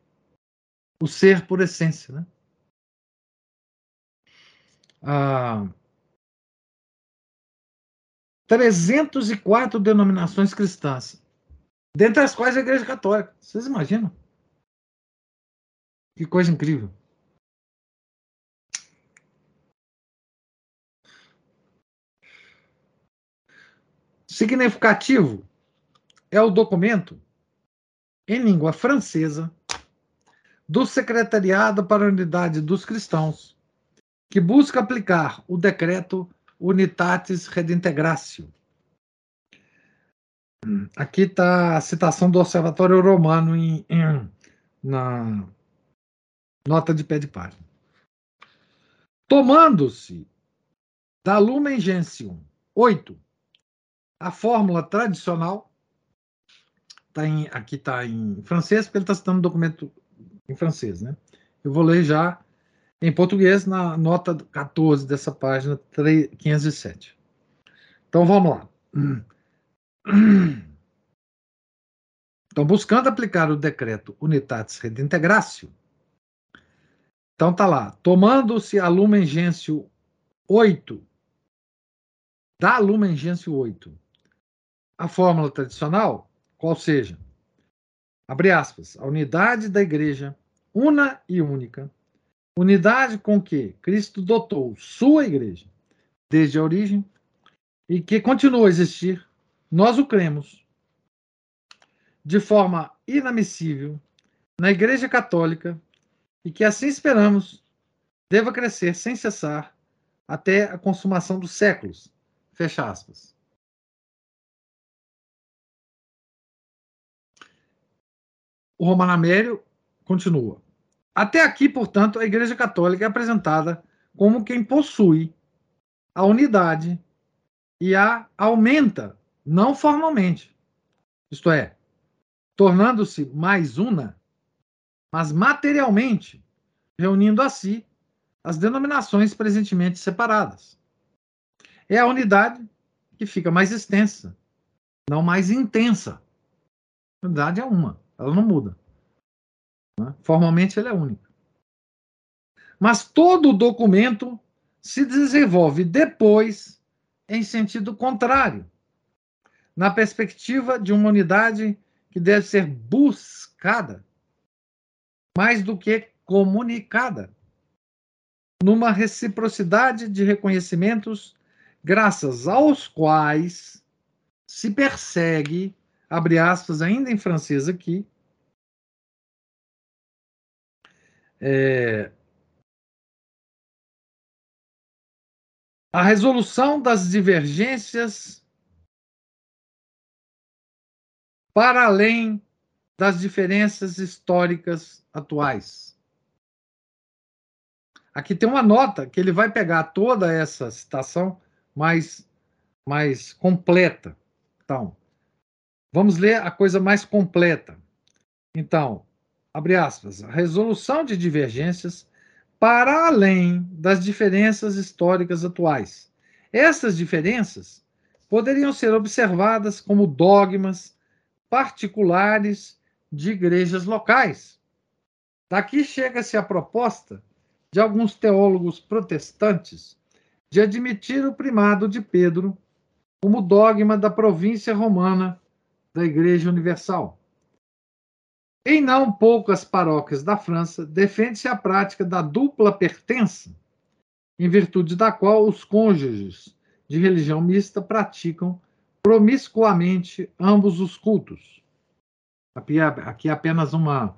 o ser por essência, né? Ah, 304 denominações cristãs, dentre as quais a Igreja Católica. Vocês imaginam? Que coisa incrível. Significativo é o documento em língua francesa do Secretariado para a Unidade dos Cristãos, que busca aplicar o decreto Unitatis Redintegratio. Aqui está a citação do Observatório Romano em, em, na nota de pé de página. Tomando-se da Lumen Gentium 8, a fórmula tradicional, tá em, aqui está em francês, porque ele está citando um documento em francês, né? Eu vou ler já em português na nota 14 dessa página 507. Então vamos lá. Então, buscando aplicar o decreto Unitatis Redintegratio, então tá lá, tomando-se a Lumen Gentium 8, da Lumen Gentium 8, a fórmula tradicional, qual seja, abre aspas, a unidade da igreja, una e única, unidade com que Cristo dotou sua igreja desde a origem e que continua a existir, nós o cremos de forma inamissível na Igreja Católica e que assim esperamos deva crescer sem cessar até a consumação dos séculos. Fecha aspas. O Romano Amério continua. Até aqui, portanto, a Igreja Católica é apresentada como quem possui a unidade e a aumenta, não formalmente, isto é, tornando-se mais una, mas materialmente, reunindo a si as denominações presentemente separadas. É a unidade que fica mais extensa, não mais intensa. A unidade é uma, ela não muda. Né? Formalmente ele é único. Mas todo documento se desenvolve depois em sentido contrário, na perspectiva de uma unidade que deve ser buscada mais do que comunicada, numa reciprocidade de reconhecimentos graças aos quais se persegue, abre aspas ainda em francês aqui, É, a resolução das divergências para além das diferenças históricas atuais. Aqui tem uma nota que ele vai pegar toda essa citação mais, mais completa. Então, vamos ler a coisa mais completa. Então, abre aspas, resolução de divergências para além das diferenças históricas atuais. Essas diferenças poderiam ser observadas como dogmas particulares de igrejas locais. Daqui chega-se a proposta de alguns teólogos protestantes de admitir o primado de Pedro como dogma da província romana da Igreja Universal. Em não poucas paróquias da França, defende-se a prática da dupla pertença, em virtude da qual os cônjuges de religião mista praticam promiscuamente ambos os cultos. Aqui é, aqui é apenas uma,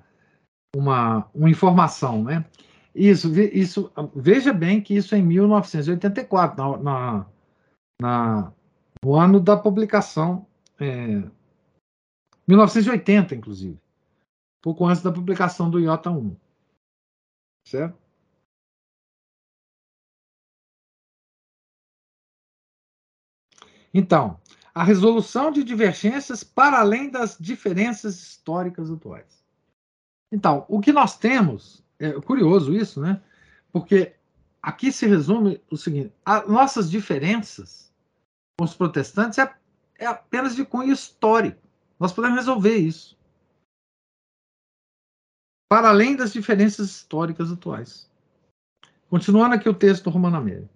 uma, uma informação, né? Isso, isso, veja bem que isso é em 1984, na, na, na no ano da publicação, é, 1980, inclusive, pouco antes da publicação do IOTA 1. Certo? Então, a resolução de divergências para além das diferenças históricas atuais. Então, o que nós temos, é curioso isso, né? Porque aqui se resume o seguinte: nossas diferenças com os protestantes é, é apenas de cunho histórico. Nós podemos resolver isso. Para além das diferenças históricas atuais. Continuando aqui o texto Romano Américo.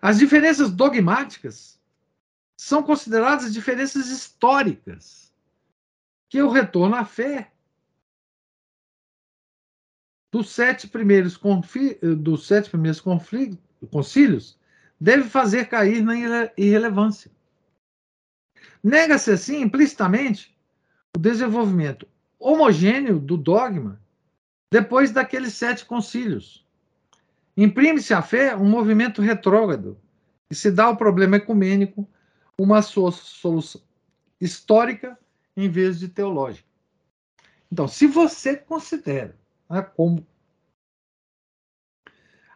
As diferenças dogmáticas são consideradas diferenças históricas, que o retorno à fé dos sete primeiros, dos sete primeiros concílios deve fazer cair na irrelevância. Nega-se assim implicitamente o desenvolvimento homogêneo do dogma depois daqueles sete concílios. Imprime-se à fé um movimento retrógrado e se dá ao problema ecumênico uma solução histórica em vez de teológica. Então, se você considera né, como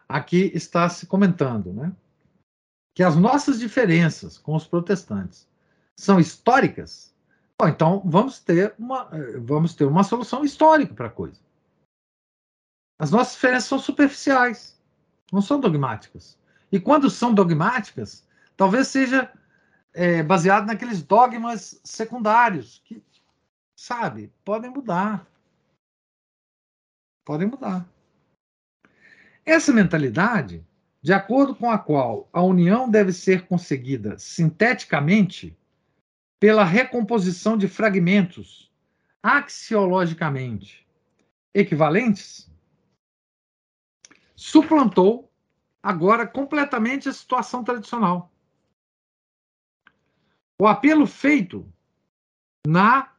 aqui está se comentando, né, que as nossas diferenças com os protestantes são históricas, bom, então vamos ter uma, vamos ter uma solução histórica para a coisa. As nossas diferenças são superficiais, não são dogmáticas. E quando são dogmáticas, talvez seja é, baseado naqueles dogmas secundários que, sabe, podem mudar. Podem mudar. Essa mentalidade, de acordo com a qual a união deve ser conseguida sinteticamente pela recomposição de fragmentos axiologicamente equivalentes, suplantou agora completamente a situação tradicional. O apelo feito na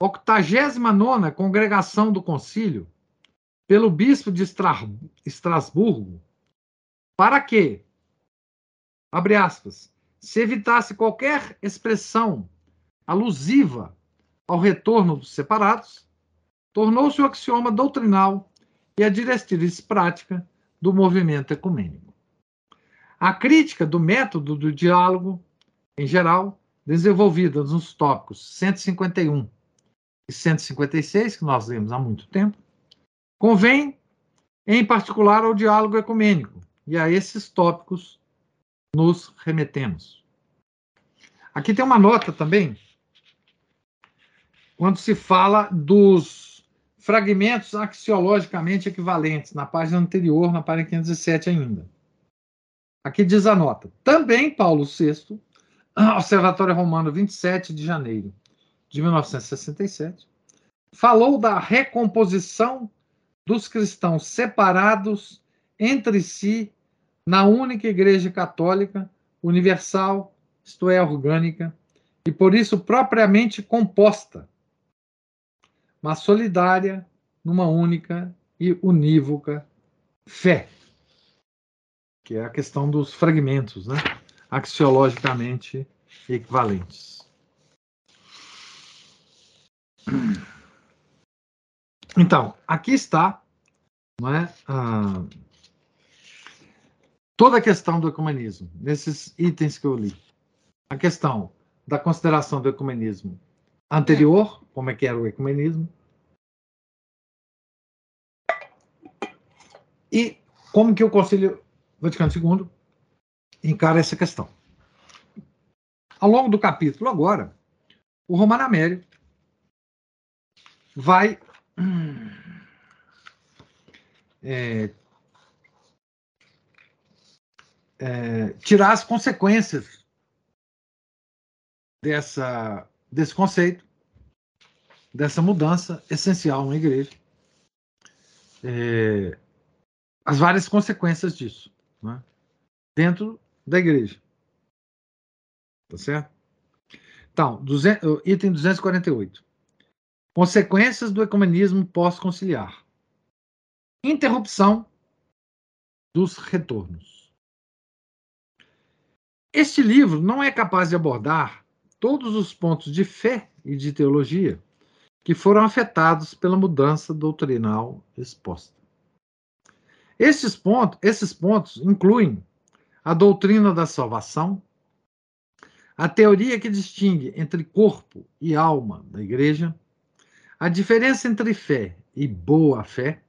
89 congregação do concílio pelo bispo de Estrasburgo para que, abre aspas, se evitasse qualquer expressão alusiva ao retorno dos separados, tornou-se o axioma doutrinal e a diretriz prática do movimento ecumênico. A crítica do método do diálogo, em geral, desenvolvida nos tópicos 151 e 156, que nós lemos há muito tempo, Convém, em particular, ao diálogo ecumênico, e a esses tópicos nos remetemos. Aqui tem uma nota também, quando se fala dos fragmentos axiologicamente equivalentes, na página anterior, na página 507 ainda. Aqui diz a nota. Também Paulo VI, Observatório Romano, 27 de janeiro de 1967, falou da recomposição dos cristãos separados entre si na única Igreja Católica, universal, isto é, orgânica, e por isso propriamente composta, mas solidária numa única e unívoca fé, que é a questão dos fragmentos, né? axiologicamente equivalentes. Então, aqui está não é, ah, toda a questão do ecumenismo, nesses itens que eu li. A questão da consideração do ecumenismo anterior, como é que era o ecumenismo, e como que o Conselho Vaticano II encara essa questão. Ao longo do capítulo agora, o Romano Américo vai é, é, tirar as consequências dessa, desse conceito, dessa mudança essencial na igreja, é, as várias consequências disso, né, dentro da igreja. Tá certo? Então, 200, item 248. Consequências do ecumenismo pós-conciliar. Interrupção dos retornos. Este livro não é capaz de abordar todos os pontos de fé e de teologia que foram afetados pela mudança doutrinal exposta. Esses pontos, esses pontos incluem a doutrina da salvação, a teoria que distingue entre corpo e alma da igreja, a diferença entre fé e boa fé,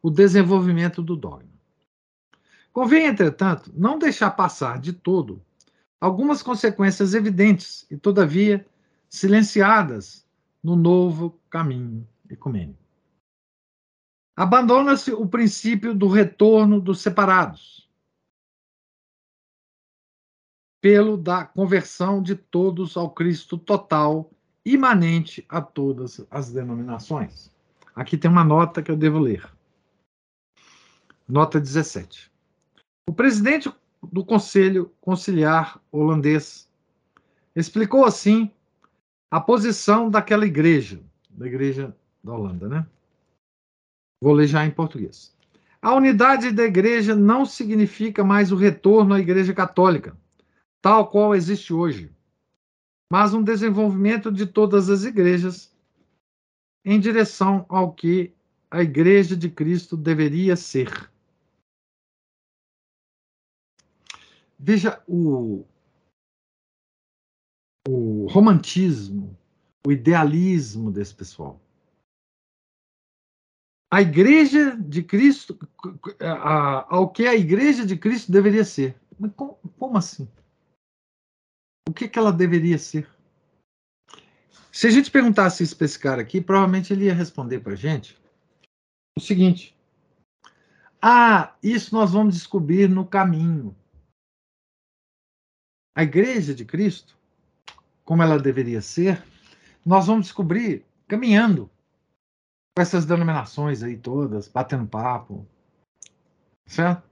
o desenvolvimento do dogma. Convém, entretanto, não deixar passar de todo algumas consequências evidentes e, todavia, silenciadas no novo caminho ecumênico. Abandona-se o princípio do retorno dos separados, pelo da conversão de todos ao Cristo total, imanente a todas as denominações. Aqui tem uma nota que eu devo ler. Nota 17. O presidente do Conselho Conciliar holandês explicou assim a posição daquela igreja, da igreja da Holanda, né? Vou ler já em português. A unidade da igreja não significa mais o retorno à igreja católica, tal qual existe hoje, mas um desenvolvimento de todas as igrejas em direção ao que a igreja de Cristo deveria ser. Veja o, o romantismo, o idealismo desse pessoal. A igreja de Cristo, a, ao que a igreja de Cristo deveria ser. Mas como, como assim? O que, que ela deveria ser? Se a gente perguntasse isso para esse cara aqui, provavelmente ele ia responder para a gente o seguinte: Ah, isso nós vamos descobrir no caminho. A igreja de Cristo como ela deveria ser, nós vamos descobrir caminhando com essas denominações aí todas, batendo papo. Certo?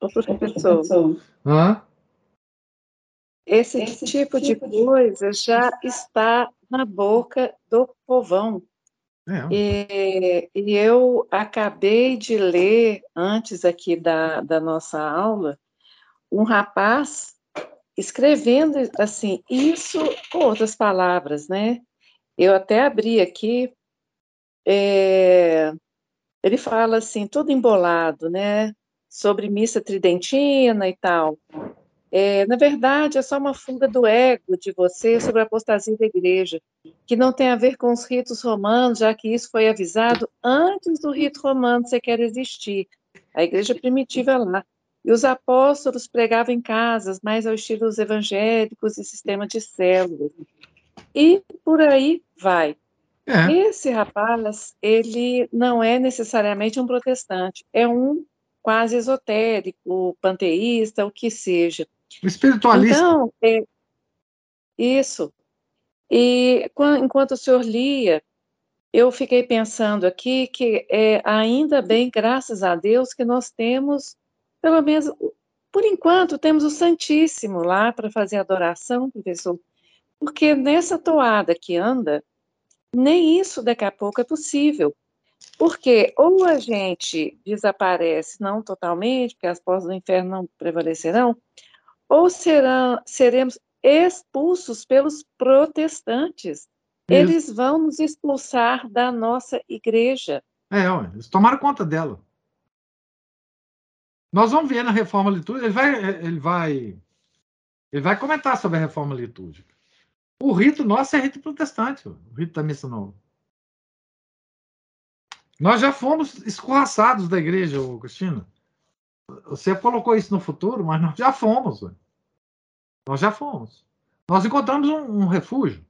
Ô, professor. Hã? Esse, Esse tipo, tipo de coisa já está na boca do povão. É. E, e, eu acabei de ler, antes aqui da, da nossa aula, um rapaz escrevendo assim, isso com outras palavras, né? Eu até abri aqui, é, ele fala assim, tudo embolado, né? Sobre missa tridentina e tal. É, na verdade, é só uma fuga do ego de você sobre a apostasia da igreja, que não tem a ver com os ritos romanos, já que isso foi avisado antes do rito romano sequer existir. A igreja primitiva é lá. E os apóstolos pregavam em casas, mais ao estilo dos evangélicos e sistema de células. E por aí vai. É. Esse rapaz, ele não é necessariamente um protestante, é um quase esotérico, panteísta, o que seja. Espiritualista. Então, é, isso. E enquanto o senhor lia, eu fiquei pensando aqui que é, ainda bem, graças a Deus, que nós temos pelo menos, por enquanto, temos o Santíssimo lá para fazer adoração, professor, porque nessa toada que anda, nem isso daqui a pouco é possível. Porque ou a gente desaparece, não totalmente, porque as portas do inferno não prevalecerão, ou serão, seremos expulsos pelos protestantes. Isso. Eles vão nos expulsar da nossa igreja. É, eles tomaram conta dela. Nós vamos ver na reforma litúrgica, ele vai, ele vai, ele vai comentar sobre a reforma litúrgica. O rito nosso é rito protestante, o rito da missa nova. Nós já fomos escorraçados da igreja, Cristina. Você colocou isso no futuro, mas nós já fomos. Nós já fomos. Nós encontramos um, um refúgio.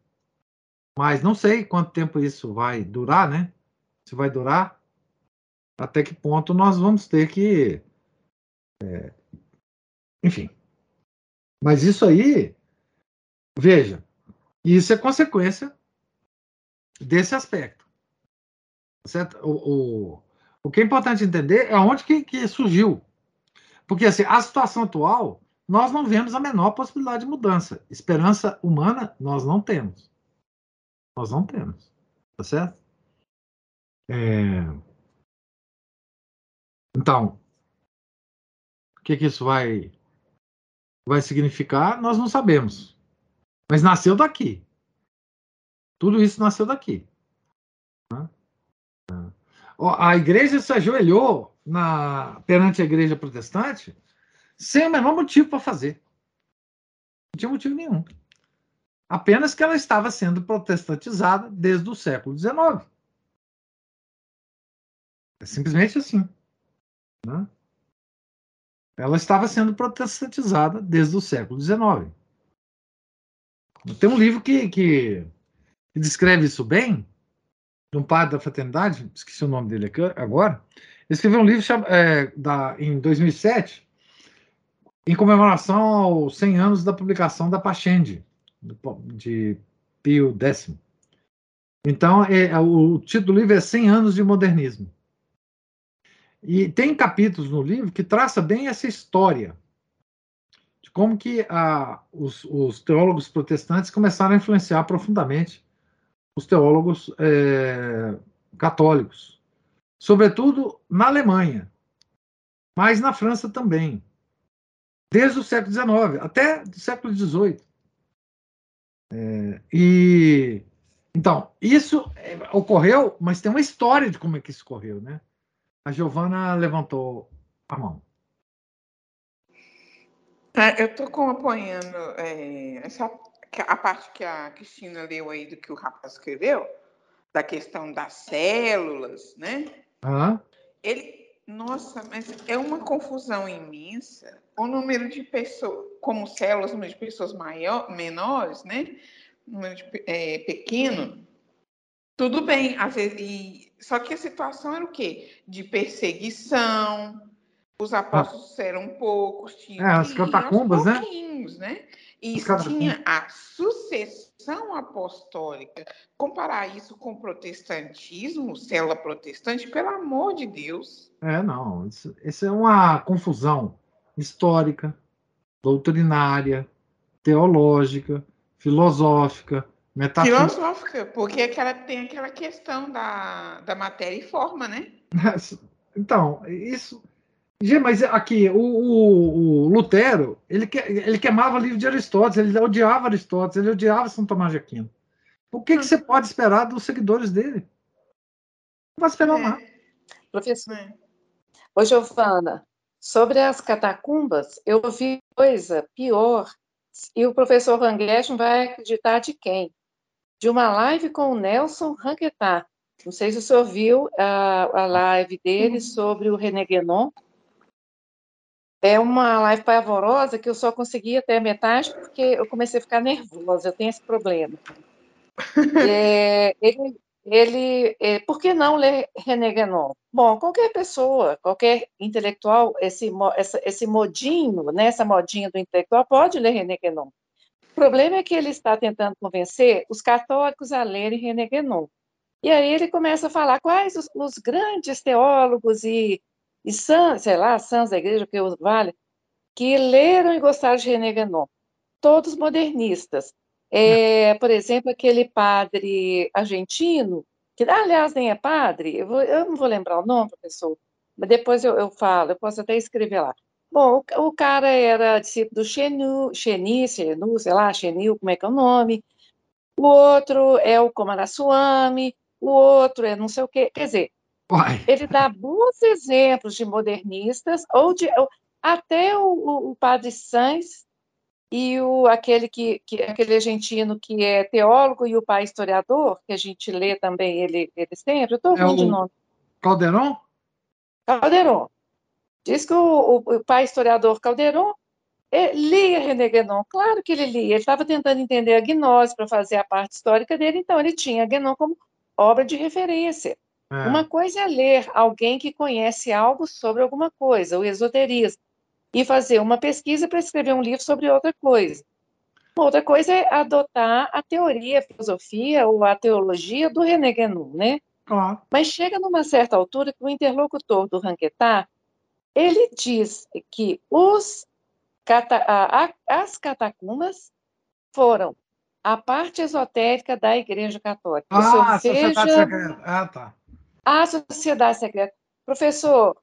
Mas não sei quanto tempo isso vai durar, né? Se vai durar, até que ponto nós vamos ter que é, enfim. Mas isso aí, veja, isso é consequência desse aspecto. Certo? O, o, o que é importante entender é onde que, que surgiu. Porque assim, a situação atual, nós não vemos a menor possibilidade de mudança. Esperança humana, nós não temos. Nós não temos. Tá certo? É... Então, que, que isso vai, vai significar? Nós não sabemos. Mas nasceu daqui. Tudo isso nasceu daqui. Né? A igreja se ajoelhou na, perante a igreja protestante sem o menor motivo para fazer. Não tinha motivo nenhum. Apenas que ela estava sendo protestantizada desde o século XIX. É simplesmente assim. Né? Ela estava sendo protestantizada desde o século XIX. Tem um livro que, que, que descreve isso bem, de um padre da fraternidade, esqueci o nome dele agora. Ele escreveu um livro é, da, em 2007, em comemoração aos 100 anos da publicação da Pachende, de Pio X. Então, é, o título do livro é 100 anos de modernismo. E tem capítulos no livro que traça bem essa história de como que a, os, os, teólogos protestantes começaram a influenciar profundamente os teólogos é, católicos, sobretudo na Alemanha, mas na França também, desde o século XIX até o século XVIII. É, e então isso é, ocorreu, mas tem uma história de como é que isso ocorreu, né? A Giovana levantou a mão. É, eu estou acompanhando é, essa, a parte que a Cristina leu aí do que o rapaz escreveu, da questão das células, né? Ah. Ele, nossa, mas é uma confusão imensa. O número de pessoas, como células, o número de pessoas maior, menores, né? número de, é, pequeno, tudo bem, às vezes, e, só que a situação era o quê? De perseguição, os apóstolos ah. eram poucos, tinham é, as catacumbas, né? né? E tinha a sucessão apostólica. Comparar isso com o protestantismo, célula protestante, pelo amor de Deus. É, não. Isso, isso é uma confusão histórica, doutrinária, teológica, filosófica, metafísica. Filosófica, porque aquela, tem aquela questão da, da matéria e forma, né? Então, isso. Mas aqui, o, o, o Lutero, ele, ele queimava livro de Aristóteles, ele odiava Aristóteles, ele odiava São Tomás de Aquino. O que, que você pode esperar dos seguidores dele? Não vai esperar é. nada. Professor. É. Ô, Giovana, sobre as catacumbas, eu vi coisa pior, e o professor Ranguesch vai acreditar de quem? De uma live com o Nelson Ranquetá. Não sei se o senhor viu a, a live dele sobre o René Guénon. É uma live pavorosa que eu só consegui até a metade porque eu comecei a ficar nervosa, eu tenho esse problema. É, ele, ele é, por que não ler René Guénon? Bom, qualquer pessoa, qualquer intelectual, esse, essa, esse modinho, né, essa modinha do intelectual pode ler René Guénon. O problema é que ele está tentando convencer os católicos a lerem René Guénon. E aí ele começa a falar quais os, os grandes teólogos e, e sãs, sei lá, sãs da igreja, que os vale, que leram e gostaram de René Guénon. Todos modernistas. É, por exemplo, aquele padre argentino, que aliás nem é padre, eu, vou, eu não vou lembrar o nome, professor, mas depois eu, eu falo, eu posso até escrever lá. Bom, o, o cara era discípulo do Xenu, Xeni, Xenu, sei lá, Xenil, como é que é o nome. O outro é o Komaraswamy, o outro é não sei o quê. Quer dizer, Uai. ele dá bons exemplos de modernistas, ou de ou, até o, o, o, padre Sanz e o, aquele, que, que, aquele argentino que é teólogo e o pai historiador, que a gente lê também ele, ele sempre. Eu estou é de nome. Calderon? Calderon. Diz que o, o pai historiador Calderon é, lia René Guénon, claro que ele lia, ele estava tentando entender a gnose para fazer a parte histórica dele, então ele tinha Guénon como obra de referência. É. Uma coisa é ler alguém que conhece algo sobre alguma coisa, o esoterismo, e fazer uma pesquisa para escrever um livro sobre outra coisa. Outra coisa é adotar a teoria, a filosofia ou a teologia do René Guénon, né? Ah. Mas chega numa certa altura que o interlocutor do Ranquetá ele diz que os, as catacumbas foram a parte esotérica da Igreja Católica. Ah, a Sociedade Secreta. Ah, tá. A Sociedade Secreta. Professor,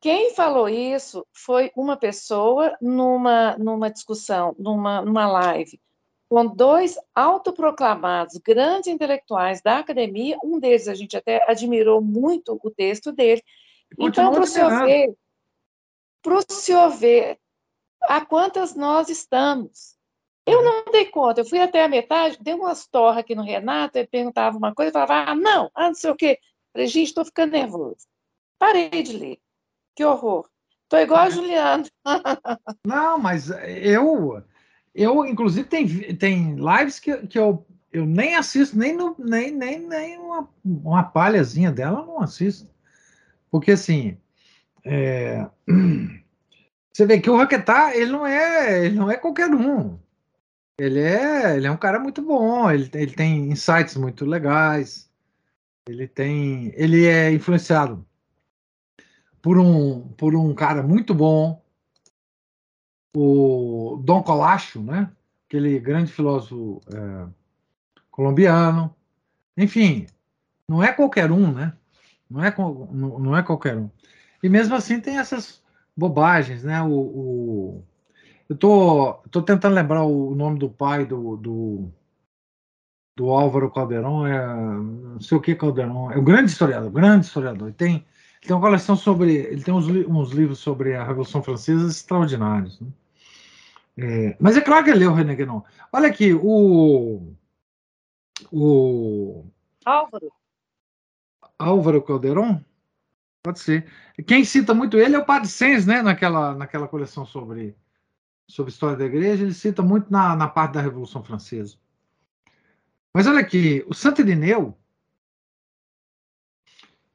quem falou isso foi uma pessoa numa, numa discussão, numa, numa live, com dois autoproclamados grandes intelectuais da academia. Um deles a gente até admirou muito o texto dele. Então, para o senhor ver, para o senhor ver a quantas nós estamos. Eu não dei conta, eu fui até a metade, dei umas torres aqui no Renato, ele perguntava uma coisa, e falava, ah, não, ah, não sei o quê. Falei, gente, estou ficando nervoso. Parei de ler. Que horror. Estou igual a é. Juliana. Não, mas eu, eu inclusive, tem, tem lives que, que eu, eu nem assisto, nem, no, nem, nem, nem uma, uma palhazinha dela eu não assisto. Porque, assim, é, você vê que o Raquetá, ele não é, ele não é qualquer um. Ele é, ele é um cara muito bom, ele, ele tem insights muito legais, ele tem, ele é influenciado por um, por um cara muito bom, o Dom Colacho, né? aquele grande filósofo é, colombiano. Enfim, não é qualquer um, né? Não é, não, não é qualquer um. E mesmo assim tem essas bobagens, né? O, o eu tô, tô tentando lembrar o nome do pai do, do, do Álvaro Caldeirão, é, não sei o que Caldeirão, é um grande historiador, grande historiador. Ele tem ele tem uma coleção sobre. Ele tem uns, uns livros sobre a Revolução Francesa extraordinários. Né? É, mas é claro que ele leu René Guénon. Olha aqui, o. O. Álvaro. Álvaro Calderon? Pode ser. Quem cita muito ele é o Padre Sens, né? Naquela, naquela coleção sobre, sobre história da igreja, ele cita muito na, na parte da Revolução Francesa. Mas olha aqui, o Santo Irineu,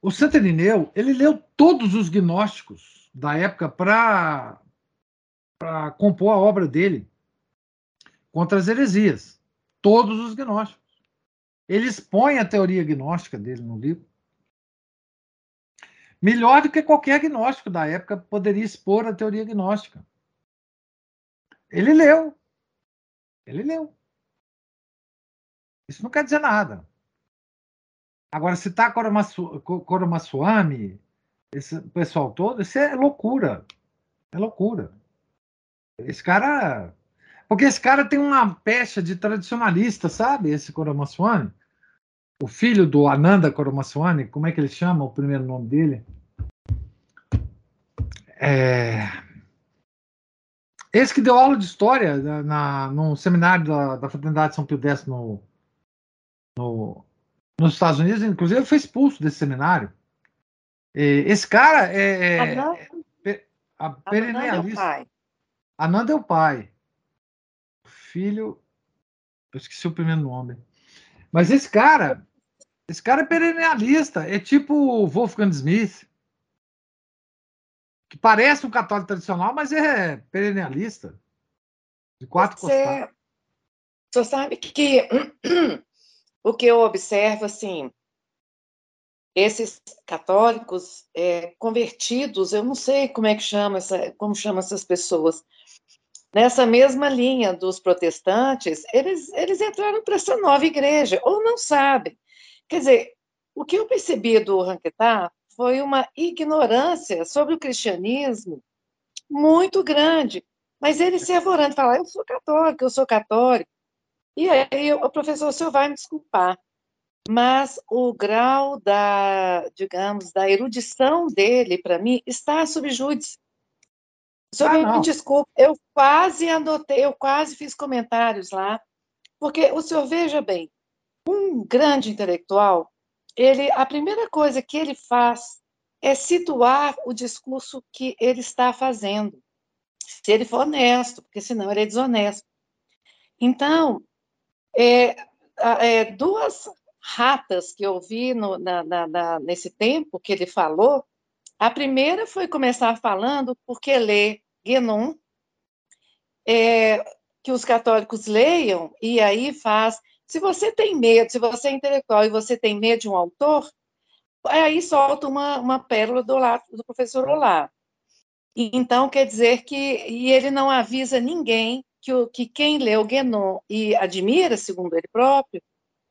o Santo Irineu, ele leu todos os gnósticos da época para compor a obra dele contra as heresias. Todos os gnósticos. Ele expõe a teoria gnóstica dele no livro. Melhor do que qualquer gnóstico da época poderia expor a teoria gnóstica. Ele leu. Ele leu. Isso não quer dizer nada. Agora, citar Koromaswamy, esse pessoal todo, isso é loucura. É loucura. Esse cara. Porque esse cara tem uma pecha de tradicionalista, sabe? Esse Koromaswamy. O filho do Ananda Koromaswamy, como é que ele chama o primeiro nome dele? É... Esse que deu aula de história na, na, no seminário da, da Fraternidade São Pio X no, no, nos Estados Unidos, inclusive, foi expulso desse seminário. Esse cara é, é, é a perennialista. Ananda é o pai. O filho. Eu esqueci o primeiro nome. Mas esse cara. Esse cara é perennialista. É tipo o Wolfgang Smith. Que parece um católico tradicional, mas é perennialista. De quatro Você, você sabe que o que eu observo, assim, esses católicos é, convertidos, eu não sei como é que chama essa, como chama essas pessoas, nessa mesma linha dos protestantes, eles, eles entraram para essa nova igreja, ou não sabem. Quer dizer, o que eu percebi do Ranquetá foi uma ignorância sobre o cristianismo muito grande, mas ele se avorando, falar, eu sou católico, eu sou católico, e aí, o professor, o senhor vai me desculpar, mas o grau da, digamos, da erudição dele, para mim, está sob júdice. O senhor ah, me desculpe, eu quase anotei, eu quase fiz comentários lá, porque o senhor veja bem, um grande intelectual, ele, a primeira coisa que ele faz é situar o discurso que ele está fazendo, se ele for honesto, porque senão ele é desonesto. Então, é, é, duas ratas que eu vi no, na, na, na, nesse tempo que ele falou, a primeira foi começar falando porque lê Guénon, é, que os católicos leiam, e aí faz. Se você tem medo, se você é intelectual e você tem medo de um autor, aí solta uma, uma pérola do, do professor Olá. Então, quer dizer que e ele não avisa ninguém que, o, que quem lê o Guénon e admira, segundo ele próprio,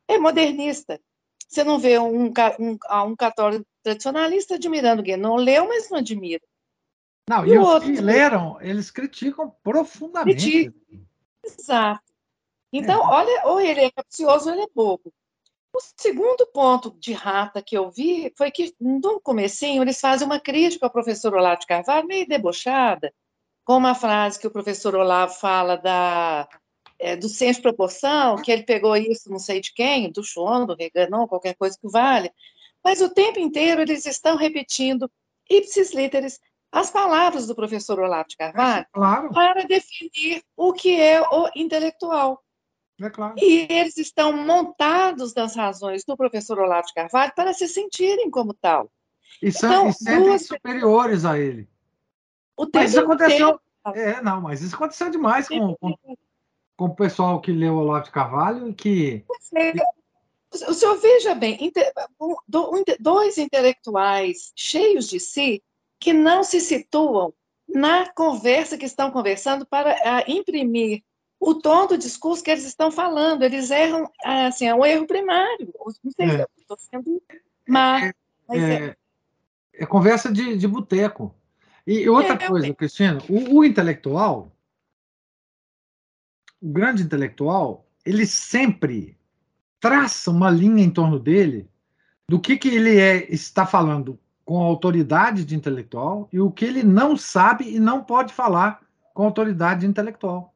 é modernista. Você não vê um, um, um católico tradicionalista admirando Guénon, leu, mas não admira. Não, e, e os outro, que leram, eles criticam profundamente. Criticam. Exato. Então, é. olha, ou ele é capcioso ou ele é bobo. O segundo ponto de rata que eu vi foi que, no comecinho, eles fazem uma crítica ao professor Olavo de Carvalho, meio debochada, com uma frase que o professor Olavo fala da, é, do senso de proporção, que ele pegou isso não sei de quem, do Schoen, do Reganon, qualquer coisa que vale, mas o tempo inteiro eles estão repetindo ipsis literis as palavras do professor Olavo de Carvalho é, claro. para definir o que é o intelectual. É claro. E eles estão montados nas razões do professor Olavo de Carvalho para se sentirem como tal. E, são, então, e sentem duas... superiores a ele. O mas isso aconteceu. É, não, mas isso aconteceu demais com, com, com, o pessoal que leu Olavo de Carvalho que. É. O senhor veja bem, dois intelectuais cheios de si que não se situam na conversa que estão conversando para imprimir o tom do discurso que eles estão falando. Eles erram, assim, é um erro primário. Não sei se é. estou sendo má, é, mas é. é. é conversa de, de boteco. E outra é, coisa, Cristina, o, o, intelectual, o grande intelectual, ele sempre traça uma linha em torno dele do que, que ele é, está falando com autoridade de intelectual e o que ele não sabe e não pode falar com autoridade intelectual.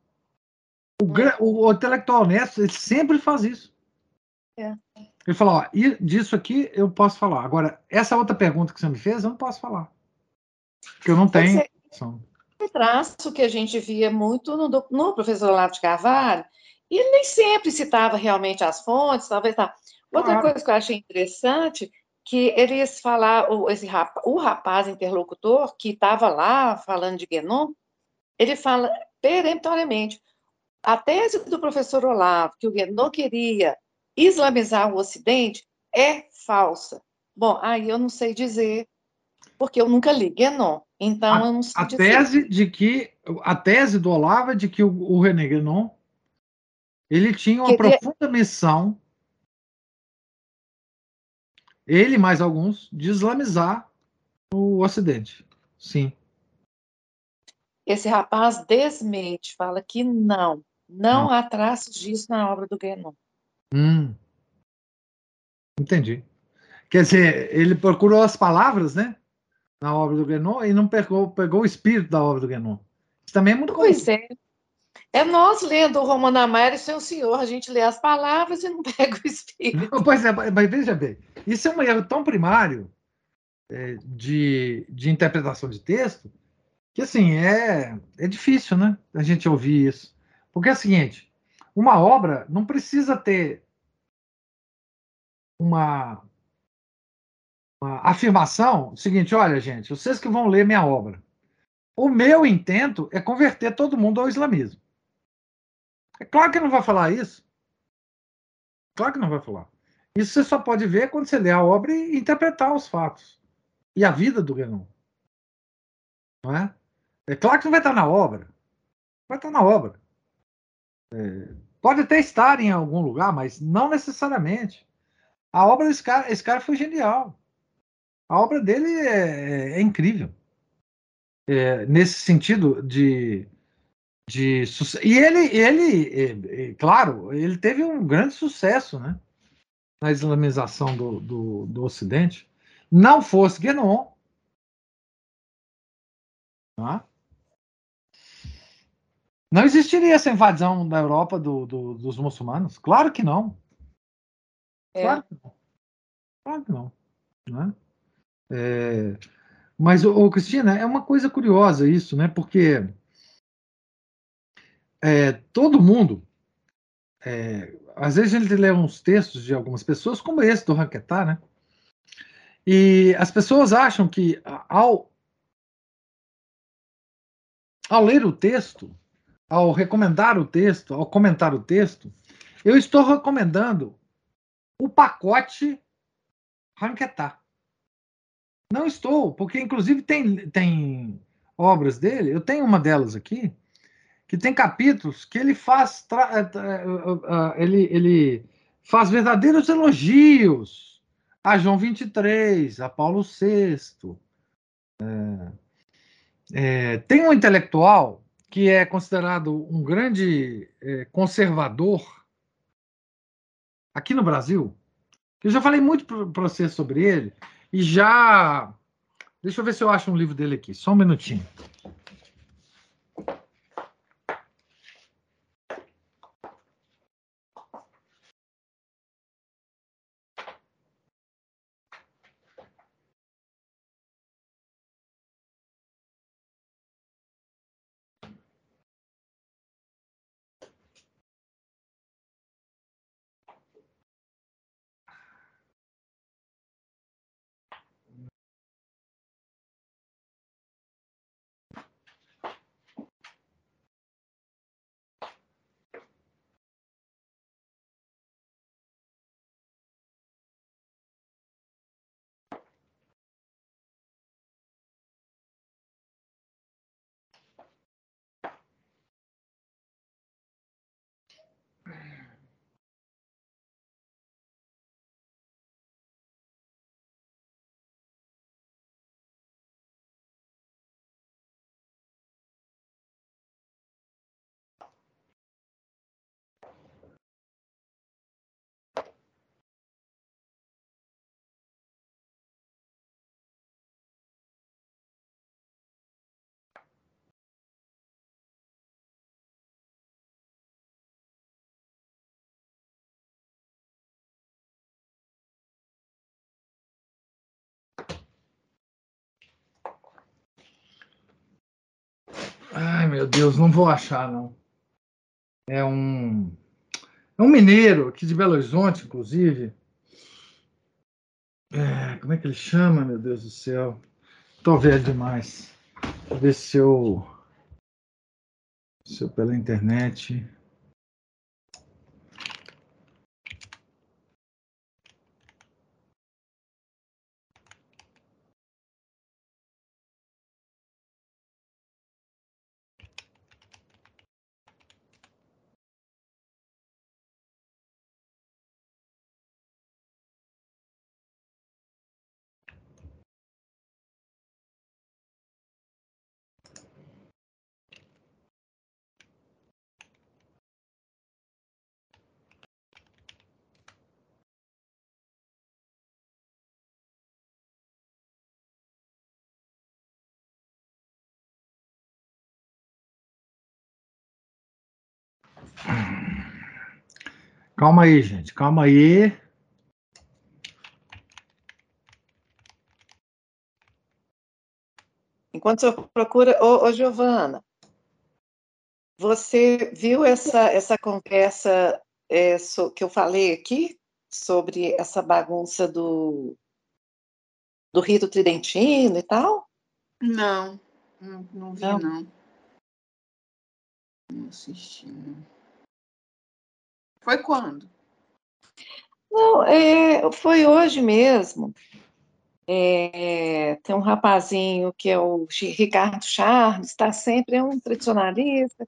O, o, o intelectual honesto, ele sempre faz isso. É. Ele fala, ó, e disso aqui eu posso falar. Agora, essa outra pergunta que você me fez, eu não posso falar. Porque eu não tenho. Um traço que a gente via muito no, no professor Olavo de Carvalho, e ele nem sempre citava realmente as fontes, talvez tá. Outra claro. coisa que eu achei interessante, que eles falaram, esse rapaz, o rapaz interlocutor que estava lá falando de Guénon, ele fala peremptoriamente, a tese do professor Olavo, que o Guénon queria islamizar o Ocidente, é falsa. Bom, aí eu não sei dizer, porque eu nunca li Guénon, então a, eu não sei a dizer. tese de que a tese do Olavo é de que o, o René Guénon ele tinha uma queria... profunda missão ele mais alguns de islamizar o Ocidente. Sim. Esse rapaz desmente, fala que não. Não, não. há traços disso na obra do Guénon. Hum. Entendi. Quer dizer, ele procurou as palavras, né? Na obra do Guénon e não pegou, pegou o espírito da obra do Guénon. Isso também é muito Pois é. É nós lendo o Romano Amaro e seu senhor, a gente lê as palavras e não pega o espírito. Pois é, mas veja bem, isso é um erro tão primário é, de, de interpretação de texto que assim é, é difícil, né? A gente ouvir isso. Porque é o seguinte: uma obra não precisa ter uma, uma afirmação seguinte: olha, gente, vocês que vão ler minha obra. O meu intento é converter todo mundo ao islamismo. É claro que não vai falar isso. Claro que não vai falar. Isso você só pode ver quando você lê a obra e interpretar os fatos. E a vida do Renan. Não é? É claro que não vai estar na obra. Vai estar na obra. É, pode até estar em algum lugar, mas não necessariamente. A obra desse cara, esse cara foi genial. A obra dele é, é, é incrível. É, nesse sentido de, de e ele, ele, claro, ele teve um grande sucesso, né, na islamização do, do, do Ocidente. Não fosse Guénon, tá? Não existiria essa invasão da Europa do, do, dos muçulmanos? Claro que não. É. Claro que não. Claro que não. Né? É, mas, ô, Cristina, é uma coisa curiosa isso, né? Porque é, todo mundo, é, às vezes a gente lê uns textos de algumas pessoas, como esse do Ranquetá, né? E as pessoas acham que ao, ao ler o texto, ao recomendar o texto, ao comentar o texto, eu estou recomendando o pacote Ranquetá. Não estou, porque inclusive tem, tem obras dele, eu tenho uma delas aqui, que tem capítulos que ele faz eh, eh, ele, ele faz verdadeiros elogios a João 23, a Paulo VI. É, é, tem um intelectual que é considerado um grande é, conservador aqui no Brasil. Eu já falei muito para você sobre ele e já. Deixa eu ver se eu acho um livro dele aqui, só um minutinho. Meu Deus, não vou achar, não. É um. É um mineiro aqui de Belo Horizonte, inclusive. É, como é que ele chama, meu Deus do céu? Tô velho demais. Deixa eu ver se eu. Se eu pela internet. Calma aí, gente, calma aí. Enquanto você procura, ô, ô Giovana, você viu essa, essa conversa é, so, que eu falei aqui sobre essa bagunça do, do rito tridentino e tal? Não, não, não vi, não. Não, não assisti, não. Foi quando? Não, é, foi hoje mesmo. É, tem um rapazinho que é o Ricardo Charles, está sempre é um tradicionalista,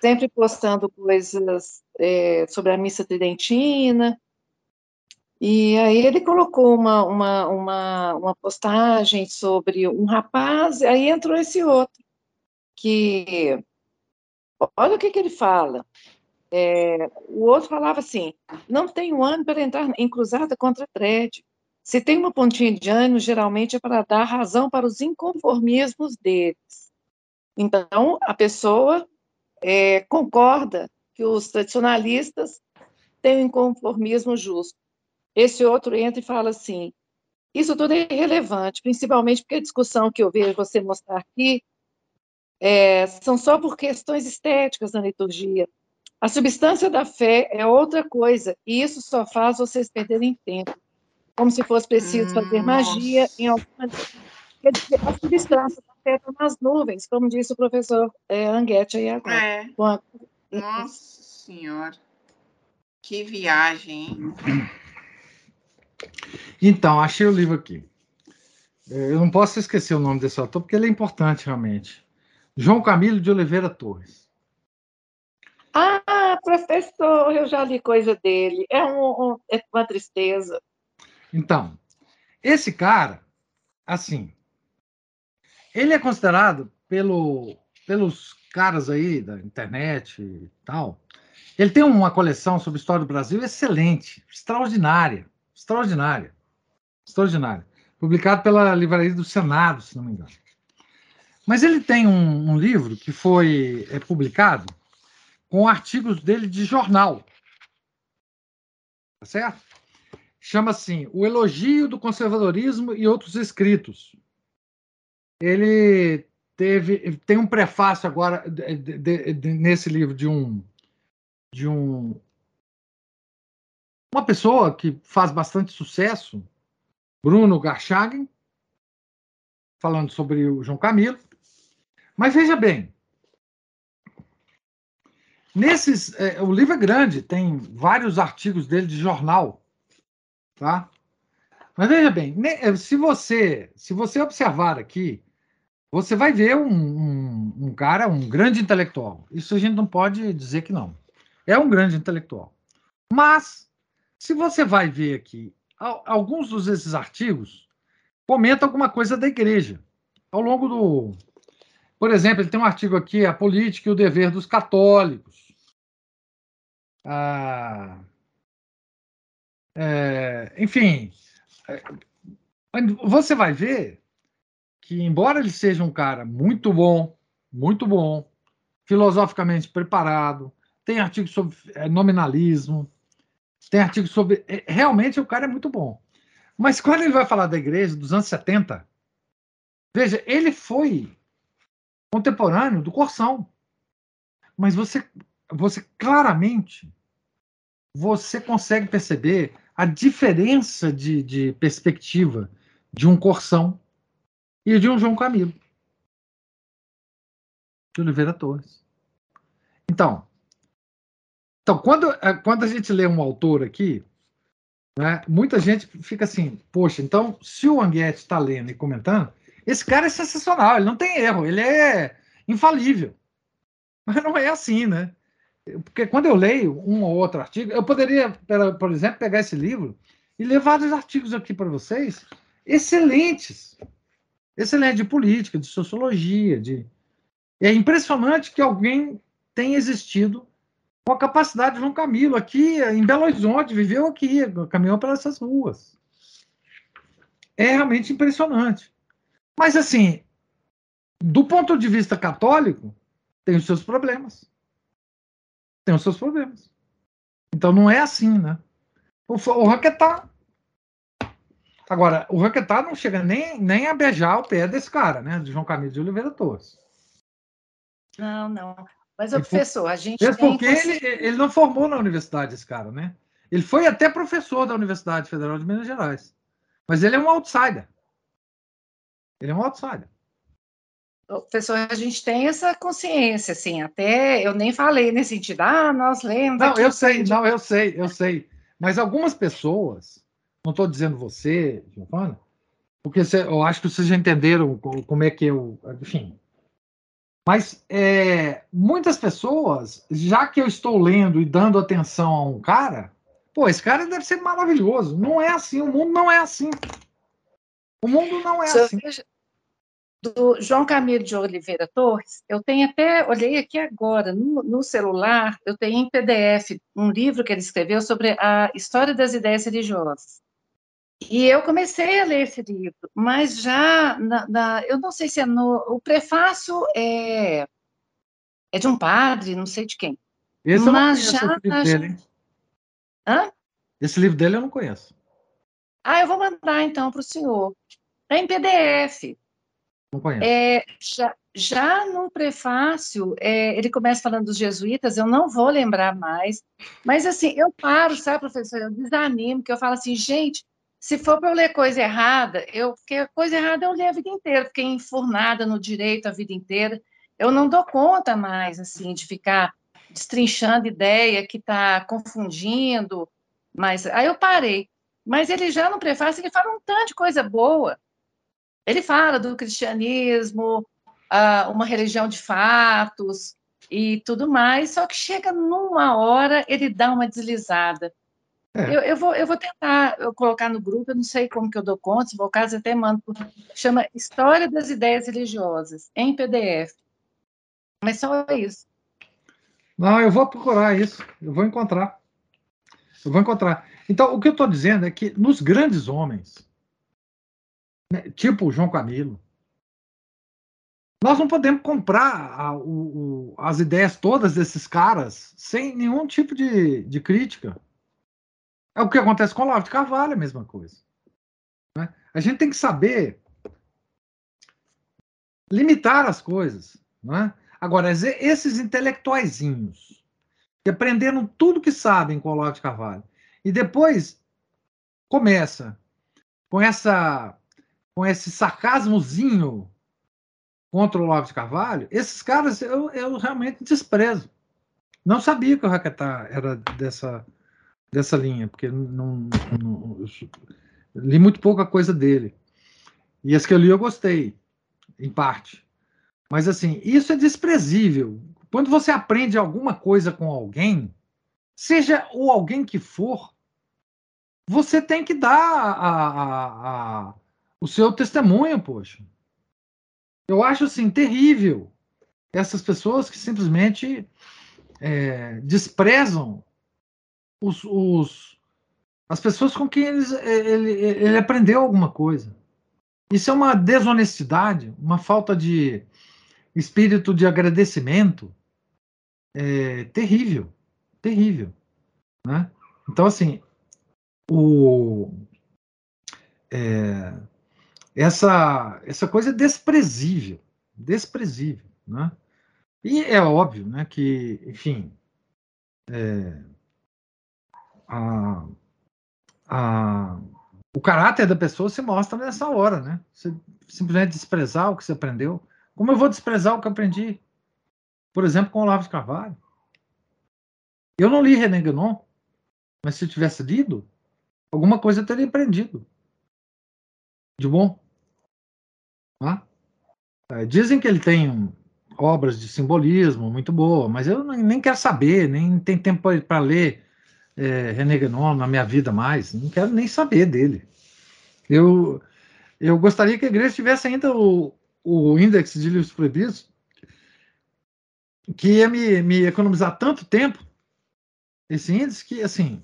sempre postando coisas é, sobre a missa tridentina. E aí ele colocou uma, uma, uma, uma postagem sobre um rapaz, aí entrou esse outro, que olha o que, que ele fala. É, o outro falava assim: não tenho ânimo para entrar em cruzada contra Dredd. Se tem uma pontinha de ânimo, geralmente é para dar razão para os inconformismos deles. Então, a pessoa é, concorda que os tradicionalistas têm um inconformismo justo. Esse outro entra e fala assim: isso tudo é irrelevante, principalmente porque a discussão que eu vejo você mostrar aqui é, são só por questões estéticas na liturgia. A substância da fé é outra coisa, e isso só faz vocês perderem tempo. Como se fosse preciso hum, fazer magia em alguma. Quer dizer, a substância da fé está nas nuvens, como disse o professor é, Anguete aí agora. É. A... Nossa Senhora. Que viagem, hein? Então, achei o livro aqui. Eu não posso esquecer o nome desse autor, porque ele é importante realmente. João Camilo de Oliveira Torres. Ah, professor, eu já li coisa dele. É, um, um, é uma tristeza. Então, esse cara, assim, ele é considerado pelo, pelos caras aí da internet e tal. Ele tem uma coleção sobre história do Brasil excelente, extraordinária, extraordinária, extraordinária. Publicado pela Livraria do Senado, se não me engano. Mas ele tem um, um livro que foi é, publicado com artigos dele de jornal. Tá certo? Chama assim O Elogio do Conservadorismo e Outros Escritos. Ele teve tem um prefácio agora de, de, de, nesse livro de um de um uma pessoa que faz bastante sucesso, Bruno Garchagen, falando sobre o João Camilo. Mas veja bem, nesses, é, o livro é grande, tem vários artigos dele de jornal, tá? Mas veja bem, é, se você se você observar aqui, você vai ver um, um, um cara, um grande intelectual. Isso a gente não pode dizer que não. É um grande intelectual. Mas, se você vai ver aqui, alguns desses artigos comentam alguma coisa da igreja. Ao longo do, por exemplo, ele tem um artigo aqui, A Política e o Dever dos Católicos. Ah, é, enfim, é, você vai ver que, embora ele seja um cara muito bom, muito bom, filosoficamente preparado, tem artigo sobre é, nominalismo, tem artigo sobre. É, realmente o cara é muito bom. Mas quando ele vai falar da igreja dos anos 70, veja, ele foi contemporâneo do Corsão. Mas você, você claramente você consegue perceber a diferença de, de perspectiva de um Corsão e de um João Camilo de Oliveira Torres. Então, então quando, é, quando a gente lê um autor aqui, né, muita gente fica assim, poxa, então se o Anguete está lendo e comentando, esse cara é sensacional, ele não tem erro, ele é infalível. Mas não é assim, né? Porque quando eu leio um ou outro artigo, eu poderia, por exemplo, pegar esse livro e ler vários artigos aqui para vocês, excelentes. Excelente de política, de sociologia, de. É impressionante que alguém tenha existido com a capacidade de João Camilo aqui em Belo Horizonte, viveu aqui, caminhou pelas essas ruas. É realmente impressionante. Mas, assim, do ponto de vista católico, tem os seus problemas. Tem os seus problemas. Então, não é assim, né? O, o Raquetá. Agora, o Raquetá não chega nem, nem a beijar o pé desse cara, né? De João Camilo de Oliveira Torres. Não, não. Mas, o professor, a gente. Mesmo porque ele, ele não formou na universidade, esse cara, né? Ele foi até professor da Universidade Federal de Minas Gerais. Mas ele é um outsider. Ele é um outsider. Professor, a gente tem essa consciência, assim, até eu nem falei nesse sentido, ah, nós lemos. Não, eu sei, não, eu sei, eu sei. Mas algumas pessoas, não estou dizendo você, Giovana, porque eu acho que vocês já entenderam como é que eu. Enfim. Mas é, muitas pessoas, já que eu estou lendo e dando atenção a um cara, pô, esse cara deve ser maravilhoso. Não é assim, o mundo não é assim. O mundo não é assim do João Camilo de Oliveira Torres, eu tenho até, olhei aqui agora, no, no, celular, eu tenho em PDF um livro que ele escreveu sobre a história das ideias religiosas. E eu comecei a ler esse livro, mas já, na, na, eu não sei se é no. O prefácio é, é de um padre, não sei de quem. Esse mas já, esse livro dele. Hã? Esse livro dele eu não conheço. Ah, eu vou mandar então para o senhor. É em PDF. É, já, já no prefácio, é, ele começa falando dos jesuítas, eu não vou lembrar mais, mas assim, eu paro, sabe, professor? Eu desanimo, que eu falo assim, gente, se for para eu ler coisa errada, eu, porque coisa errada eu li a vida inteira, fiquei enfurnada no direito a vida inteira, eu não dou conta mais, assim, de ficar destrinchando ideia que está confundindo, mas aí eu parei. Mas ele já no prefácio, ele fala um tanto de coisa boa, ele fala do cristianismo, uh, uma religião de fatos, e tudo mais, só que chega numa hora, ele dá uma deslizada. É. Eu, eu, vou, eu vou tentar eu colocar no grupo, eu não sei como que eu dou conta, se for o caso, até mando. Chama História das Ideias Religiosas, em PDF. Mas só isso. Não, eu vou procurar isso, eu vou encontrar. Eu vou encontrar. Então, o que eu estou dizendo é que nos grandes homens, né, tipo o João Camilo, nós não podemos comprar a, o, o, as ideias todas desses caras sem nenhum tipo de, de crítica. É o que acontece com o Olavo de Carvalho, a mesma coisa. Né? A gente tem que saber limitar as coisas. Né? Agora, esses intelectuaizinhos que aprenderam tudo que sabem com o Olavo de Carvalho e depois começa com essa com esse sarcasmozinho contra o Olavo de Carvalho, esses caras eu, eu realmente desprezo. Não sabia que o Raquetá era dessa dessa linha, porque não, não, li muito pouca coisa dele. E as que eu li eu gostei, em parte. Mas assim, isso é desprezível. Quando você aprende alguma coisa com alguém, seja o alguém que for, você tem que dar a, a, a, o seu testemunho, poxa. Eu acho assim terrível essas pessoas que simplesmente é, desprezam os, os, as pessoas com quem eles, ele, ele aprendeu alguma coisa. Isso é uma desonestidade, uma falta de espírito de agradecimento é, terrível, terrível, né? Então assim, o é, essa essa coisa é desprezível, desprezível, né? E é óbvio, né, que, enfim, é, a, a, o caráter da pessoa se mostra nessa hora, né? Você simplesmente desprezar o que você aprendeu. Como eu vou desprezar o que aprendi? Por exemplo, com Olavo de Carvalho. Eu não li René Guénon, mas se eu tivesse lido, alguma coisa eu teria aprendido. De bom. Ah? Dizem que ele tem obras de simbolismo muito boa, mas eu nem quero saber, nem tem tempo para ler é, René Guénon na minha vida mais, não quero nem saber dele. Eu, eu gostaria que a igreja tivesse ainda o, o índice de livros proibidos, que ia me, me economizar tanto tempo, esse índice, que, assim,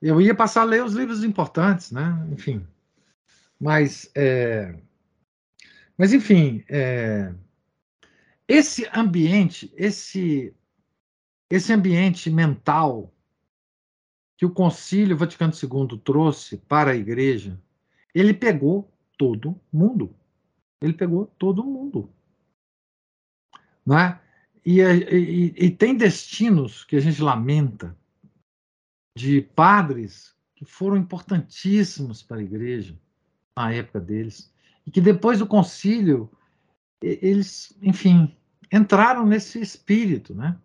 eu ia passar a ler os livros importantes, né? Enfim. Mas, é, mas enfim, é, esse ambiente, esse esse ambiente mental que o Concílio Vaticano II trouxe para a Igreja, ele pegou todo mundo. Ele pegou todo mundo. Não é? E, e, e, tem destinos que a gente lamenta de padres que foram importantíssimos para a igreja na época deles e que depois do concílio eles, enfim, entraram nesse espírito, né?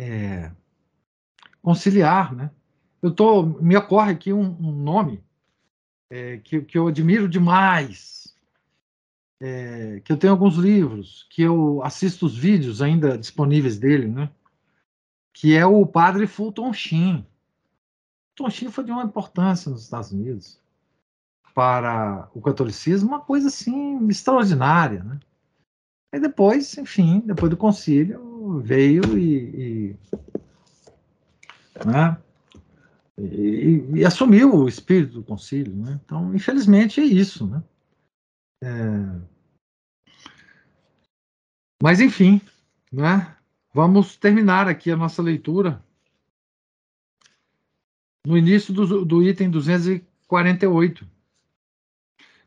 é, conciliar, né? Eu tô, me ocorre aqui um, um nome é, que, que eu admiro demais, é, que eu tenho alguns livros, que eu assisto os vídeos ainda disponíveis dele, né? Que é o padre Fulton Sheen. Fulton Sheen foi de uma importância nos Estados Unidos para o catolicismo, uma coisa assim extraordinária, né? E depois, enfim, depois do concílio, veio e, e né? E, e, assumiu o espírito do concílio. Né? Então, infelizmente, é isso. Né? É... Mas, enfim, né? vamos terminar aqui a nossa leitura no início do, do item 248.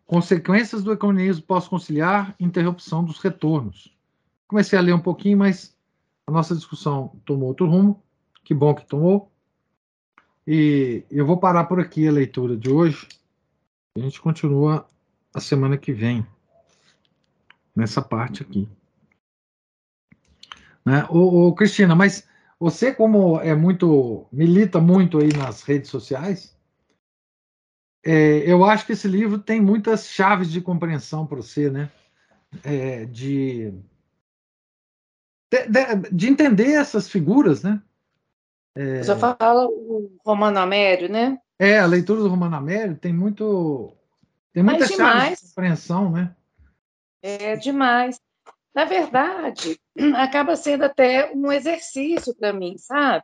Consequências do ecumenismo pós-conciliar, interrupção dos retornos. Comecei a ler um pouquinho, mas a nossa discussão tomou outro rumo. Que bom que tomou. E eu vou parar por aqui a leitura de hoje. A gente continua a semana que vem, nessa parte aqui. Né? Ô, ô, Cristina, mas você, como é muito. milita muito aí nas redes sociais, é, eu acho que esse livro tem muitas chaves de compreensão para você, né? É, de, de, de, de entender essas figuras, né? É... Só fala o Romano Amério, né? É, a leitura do Romano Amério tem muito. Tem muita chave de compreensão, né? É demais. Na verdade, acaba sendo até um exercício para mim, sabe?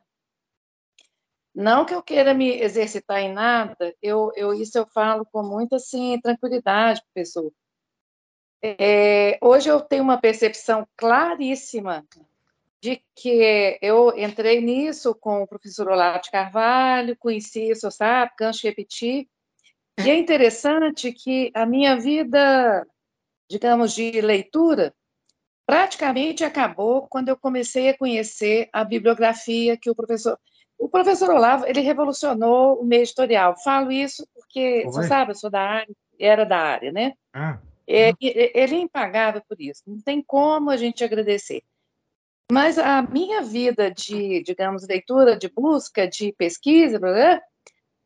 Não que eu queira me exercitar em nada, eu, eu isso eu falo com muita assim, tranquilidade, professor. É, hoje eu tenho uma percepção claríssima de que eu entrei nisso com o professor Olavo de Carvalho, conheci o sabe, de repetir, e é interessante que a minha vida, digamos, de leitura, praticamente acabou quando eu comecei a conhecer a bibliografia que o professor... O professor Olavo, ele revolucionou o meio editorial. Falo isso porque, você sabe, eu sou da área, era da área, né? Ah. É, ele é impagável por isso, não tem como a gente agradecer. Mas a minha vida de, digamos, leitura, de busca, de pesquisa,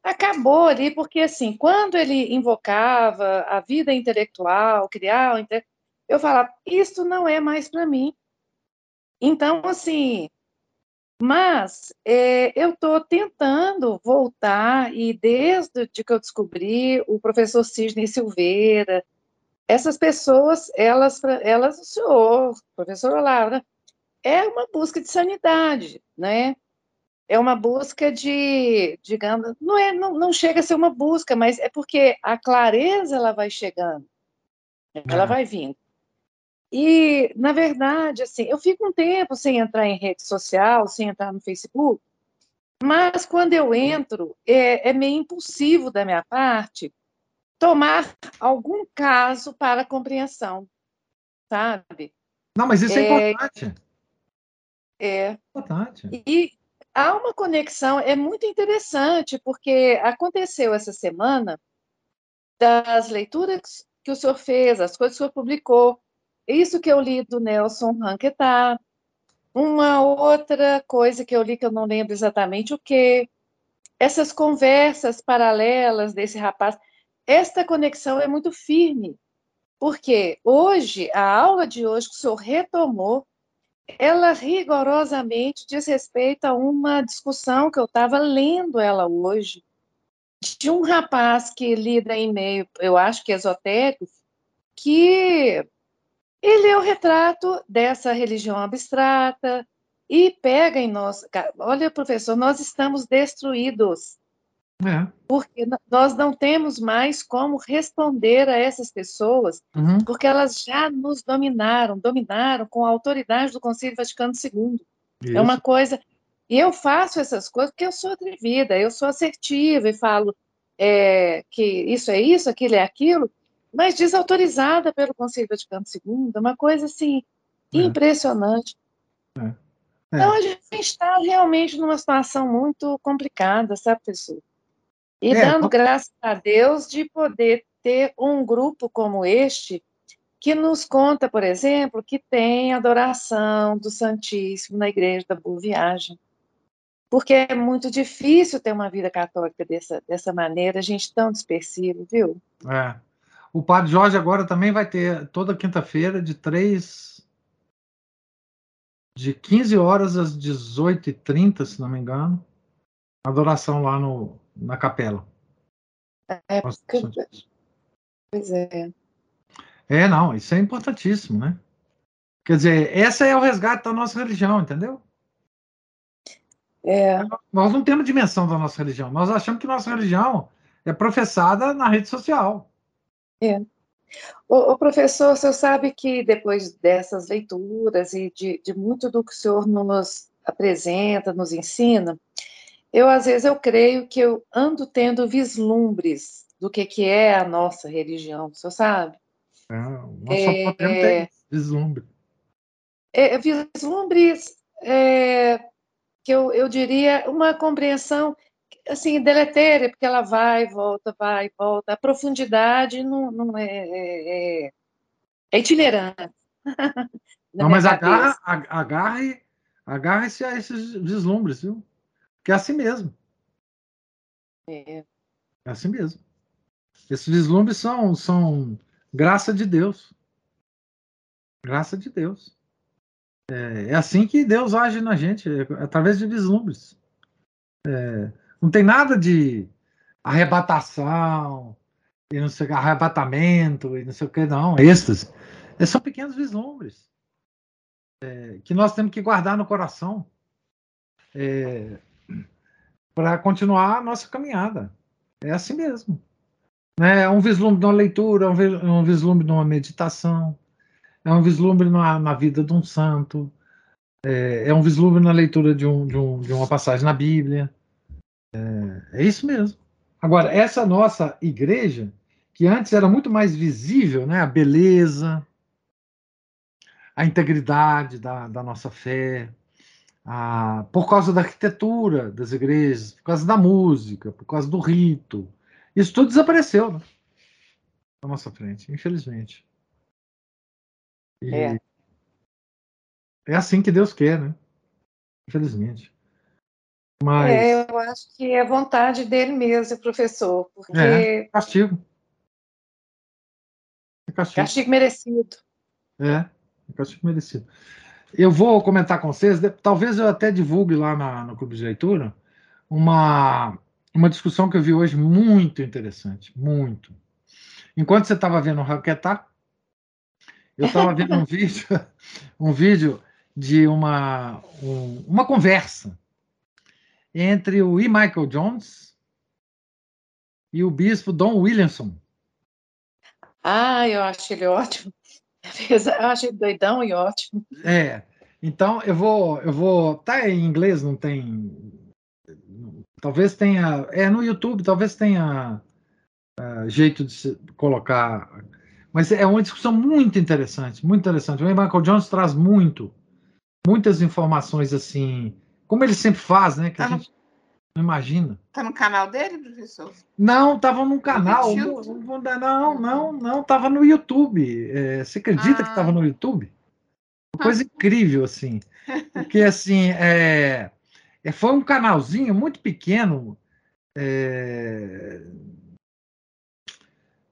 acabou ali, porque, assim, quando ele invocava a vida intelectual, criar, eu falava, isso não é mais para mim. Então, assim, mas é, eu estou tentando voltar, e desde que eu descobri o professor Sidney Silveira, essas pessoas, elas, elas o senhor, professor Olavo, é uma busca de sanidade, né? É uma busca de, digamos, não é, não, não chega a ser uma busca, mas é porque a clareza ela vai chegando, ela vai vindo. E, na verdade, assim, eu fico um tempo sem entrar em rede social, sem entrar no Facebook, mas quando eu entro, é, é meio impulsivo da minha parte tomar algum caso para compreensão, sabe? Não, mas isso é, é importante. É. E há uma conexão, é muito interessante, porque aconteceu essa semana das leituras que o senhor fez, as coisas que o senhor publicou, isso que eu li do Nelson Ranquetá, uma outra coisa que eu li que eu não lembro exatamente o que, essas conversas paralelas desse rapaz, esta conexão é muito firme, porque hoje, a aula de hoje que o senhor retomou, ela rigorosamente diz respeito a uma discussão que eu estava lendo ela hoje, de um rapaz que lida em meio, eu acho que esotérico, que ele é o retrato dessa religião abstrata e pega em nós. Olha, professor, nós estamos destruídos. É. Porque nós não temos mais como responder a essas pessoas, uhum. porque elas já nos dominaram, dominaram com a autoridade do Conselho Vaticano II. Isso. É uma coisa. E eu faço essas coisas porque eu sou atrevida, eu sou assertiva e falo é, que isso é isso, aquilo é aquilo, mas desautorizada pelo Conselho Vaticano II, uma coisa assim é. impressionante. É. é. Então a gente está realmente numa situação muito complicada, sabe, pessoal? E é, dando graças a Deus de poder ter um grupo como este, que nos conta, por exemplo, que tem adoração do Santíssimo na Igreja da Boa Viagem. Porque é muito difícil ter uma vida católica dessa, dessa maneira, a gente tão dispersivo, viu? É. O Padre Jorge agora também vai ter toda quinta-feira, de três de 15 horas às 18h30, se não me engano, adoração lá no, na capela. É, porque... Pois é. É, não, isso é importantíssimo, né? Quer dizer, essa é o resgate da nossa religião, entendeu? É. Nós não temos dimensão da nossa religião. Nós achamos que nossa religião é professada na rede social. É. O, o professor, o senhor sabe que depois dessas leituras e de, de muito do que o senhor nos apresenta, nos ensina, eu às vezes eu creio que eu ando tendo vislumbres do que que é a nossa religião, você sabe? É, nós é, só podemos ter vislumbre. É, vislumbres é, que eu, eu diria uma compreensão assim deletéria, porque ela vai, volta, vai, volta. A profundidade não, não é, é, é, é itinerante. não, mas agarra, agarre, agarre-se a esses vislumbres, viu? Que é assim mesmo. É. É assim mesmo. Esses vislumbres são, são graça de Deus. Graça de Deus. É, é assim que Deus age na gente, é, através de vislumbres. É, não tem nada de arrebatação, e não sei arrebatamento, e não sei o que, não, êxtase. É, são pequenos vislumbres é, que nós temos que guardar no coração é, para continuar a nossa caminhada. É assim mesmo. É um vislumbre de uma leitura, um vislumbre de uma meditação, é um vislumbre na, na vida de um santo, é, é, um vislumbre na leitura de, um, de, um, de uma passagem na Bíblia. É, é, isso mesmo. Agora, essa nossa igreja, que antes era muito mais visível, né, a beleza, a integridade da, da nossa fé, a, por causa da arquitetura das igrejas, por causa da música, por causa do rito, isso tudo desapareceu né? na nossa frente, infelizmente. E é. é assim que Deus quer, né? Infelizmente. Mas... É, eu acho que é vontade dele mesmo, professor, porque... É, castigo. É castigo. Castigo merecido. É, é castigo merecido. Eu vou comentar com vocês, talvez eu até divulgue lá na, no Clube de Leitura, uma, uma discussão que eu vi hoje muito interessante, muito. Enquanto você estava vendo o Raquetá, eu estava vendo um vídeo, um vídeo de uma, um, uma conversa entre o E. Michael Jones e o bispo Don Williamson. Ah, eu acho ele ótimo. Eu acho ele doidão e ótimo. É. Então eu vou, eu vou. Tá em inglês, não tem Talvez tenha. É no YouTube, talvez tenha uh, jeito de se colocar. Mas é uma discussão muito interessante, muito interessante. O Michael Jones traz muito, muitas informações assim, como ele sempre faz, né? Que tá a gente não imagina. Tá no canal dele, professor? Não, tava no canal. Não, não, não, tava no YouTube. É, você acredita ah. que tava no YouTube? Uma coisa incrível, assim. Porque, assim, é, é, foi um canalzinho muito pequeno. É,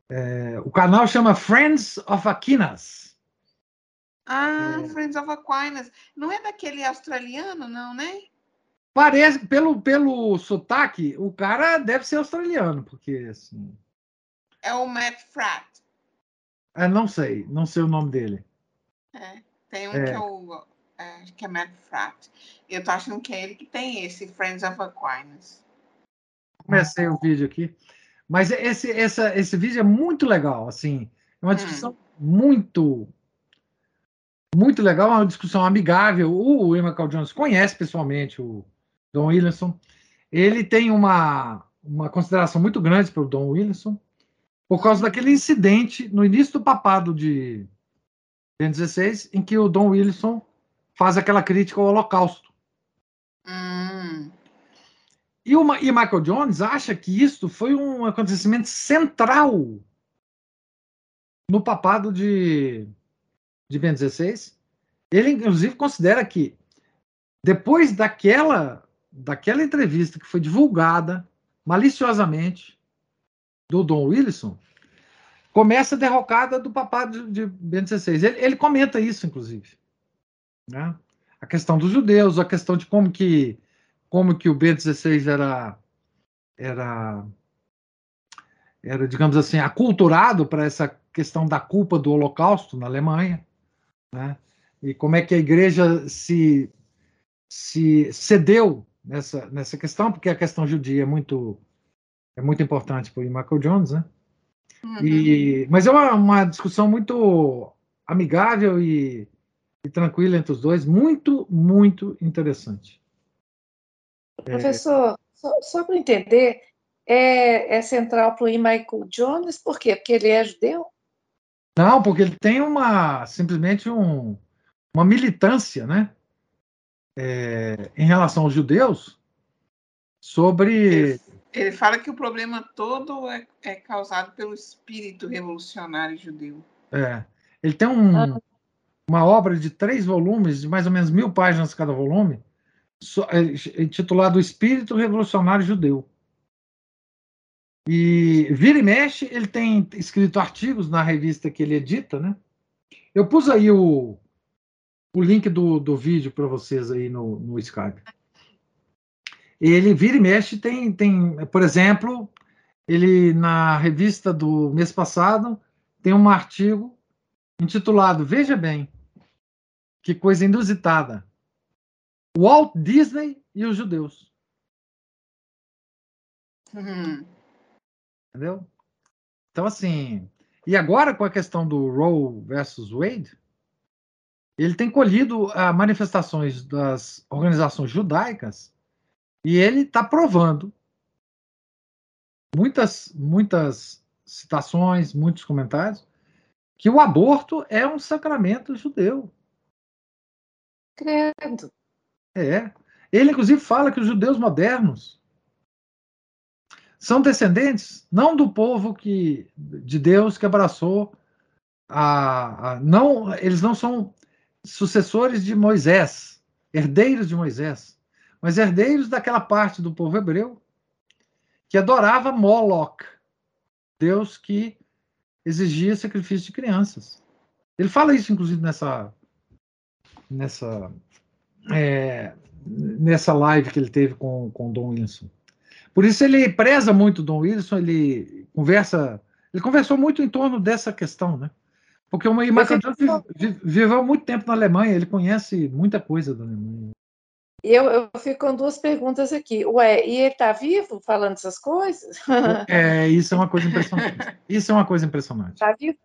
é, o canal chama Friends of Aquinas. Ah, é. Friends of Aquinas. Não é daquele australiano, não, né? Parece, pelo, pelo sotaque, o cara deve ser australiano, porque assim. É o Matt Fratt. É, não sei, não sei o nome dele. É, tem um é. que eu é, que é Matt Fratt. Eu tô achando que é ele que tem esse Friends of Aquinas. Comecei o vídeo aqui. Mas esse, essa, esse vídeo é muito legal, assim. É uma hum. discussão hum. muito muito legal, uma discussão amigável. O Michael Jones conhece pessoalmente o Don Williamson. Ele tem uma, uma consideração muito grande para o Don Williamson por causa daquele incidente no início do papado de 2016, em que o Don Williamson faz aquela crítica ao Holocausto. Hum. E, o, e Michael Jones acha que isso foi um acontecimento central no papado de, de Ben 16. Ele, inclusive, considera que depois daquela, daquela entrevista que foi divulgada maliciosamente do Don Wilson, começa a derrocada do papado de, de Ben 16. Ele, ele comenta isso, inclusive. Né? A questão dos judeus, a questão de como que, como que o B-16 era, era, era, digamos assim, aculturado para essa questão da culpa do Holocausto na Alemanha, né? e como é que a igreja se, se cedeu nessa, nessa questão, porque a questão judia é muito, é muito importante para o Michael Jones, né? Uhum. E, mas é uma, uma discussão muito amigável e, e tranquila entre os dois, muito, muito interessante. Professor, é... só, só para entender, é, é central para o Michael Jones, por quê? Porque ele é judeu? Não, porque ele tem uma simplesmente um, uma militância, né, é, em relação aos judeus sobre. Ele, ele, fala que o problema todo é, é, causado pelo espírito revolucionário judeu. É, ele tem um, ah uma obra de três volumes, de mais ou menos mil páginas cada volume, é, intitulado Espírito Revolucionário Judeu. E vira e mexe, ele tem escrito artigos na revista que ele edita, né? Eu pus aí o, o link do, do vídeo para vocês aí no, no Skype. Ele vira e mexe, tem, tem, por exemplo, ele na revista do mês passado tem um artigo intitulado Veja bem, que coisa inusitada. Walt Disney e os judeus. Uhum. Entendeu? Então, assim. E agora, com a questão do Roe versus Wade, ele tem colhido uh, manifestações das organizações judaicas e ele está provando muitas, muitas citações, muitos comentários, que o aborto é um sacramento judeu. Credo. É. Ele, inclusive, fala que os judeus modernos são descendentes não do povo que de Deus que abraçou a, a não eles não são sucessores de Moisés, herdeiros de Moisés, mas herdeiros daquela parte do povo hebreu que adorava Moloch, Deus que exigia sacrifício de crianças. Ele fala isso, inclusive, nessa nessa é, nessa live que ele teve com com Dom Wilson. Por isso ele preza muito Dom Wilson, ele conversa, ele conversou muito em torno dessa questão, né? Porque o Johnson viveu muito tempo na Alemanha, ele conhece muita coisa da Alemanha. Eu, eu fico com duas perguntas aqui. Ué, e ele está vivo falando essas coisas? É, isso é uma coisa impressionante. Isso é uma coisa impressionante. Está vivo?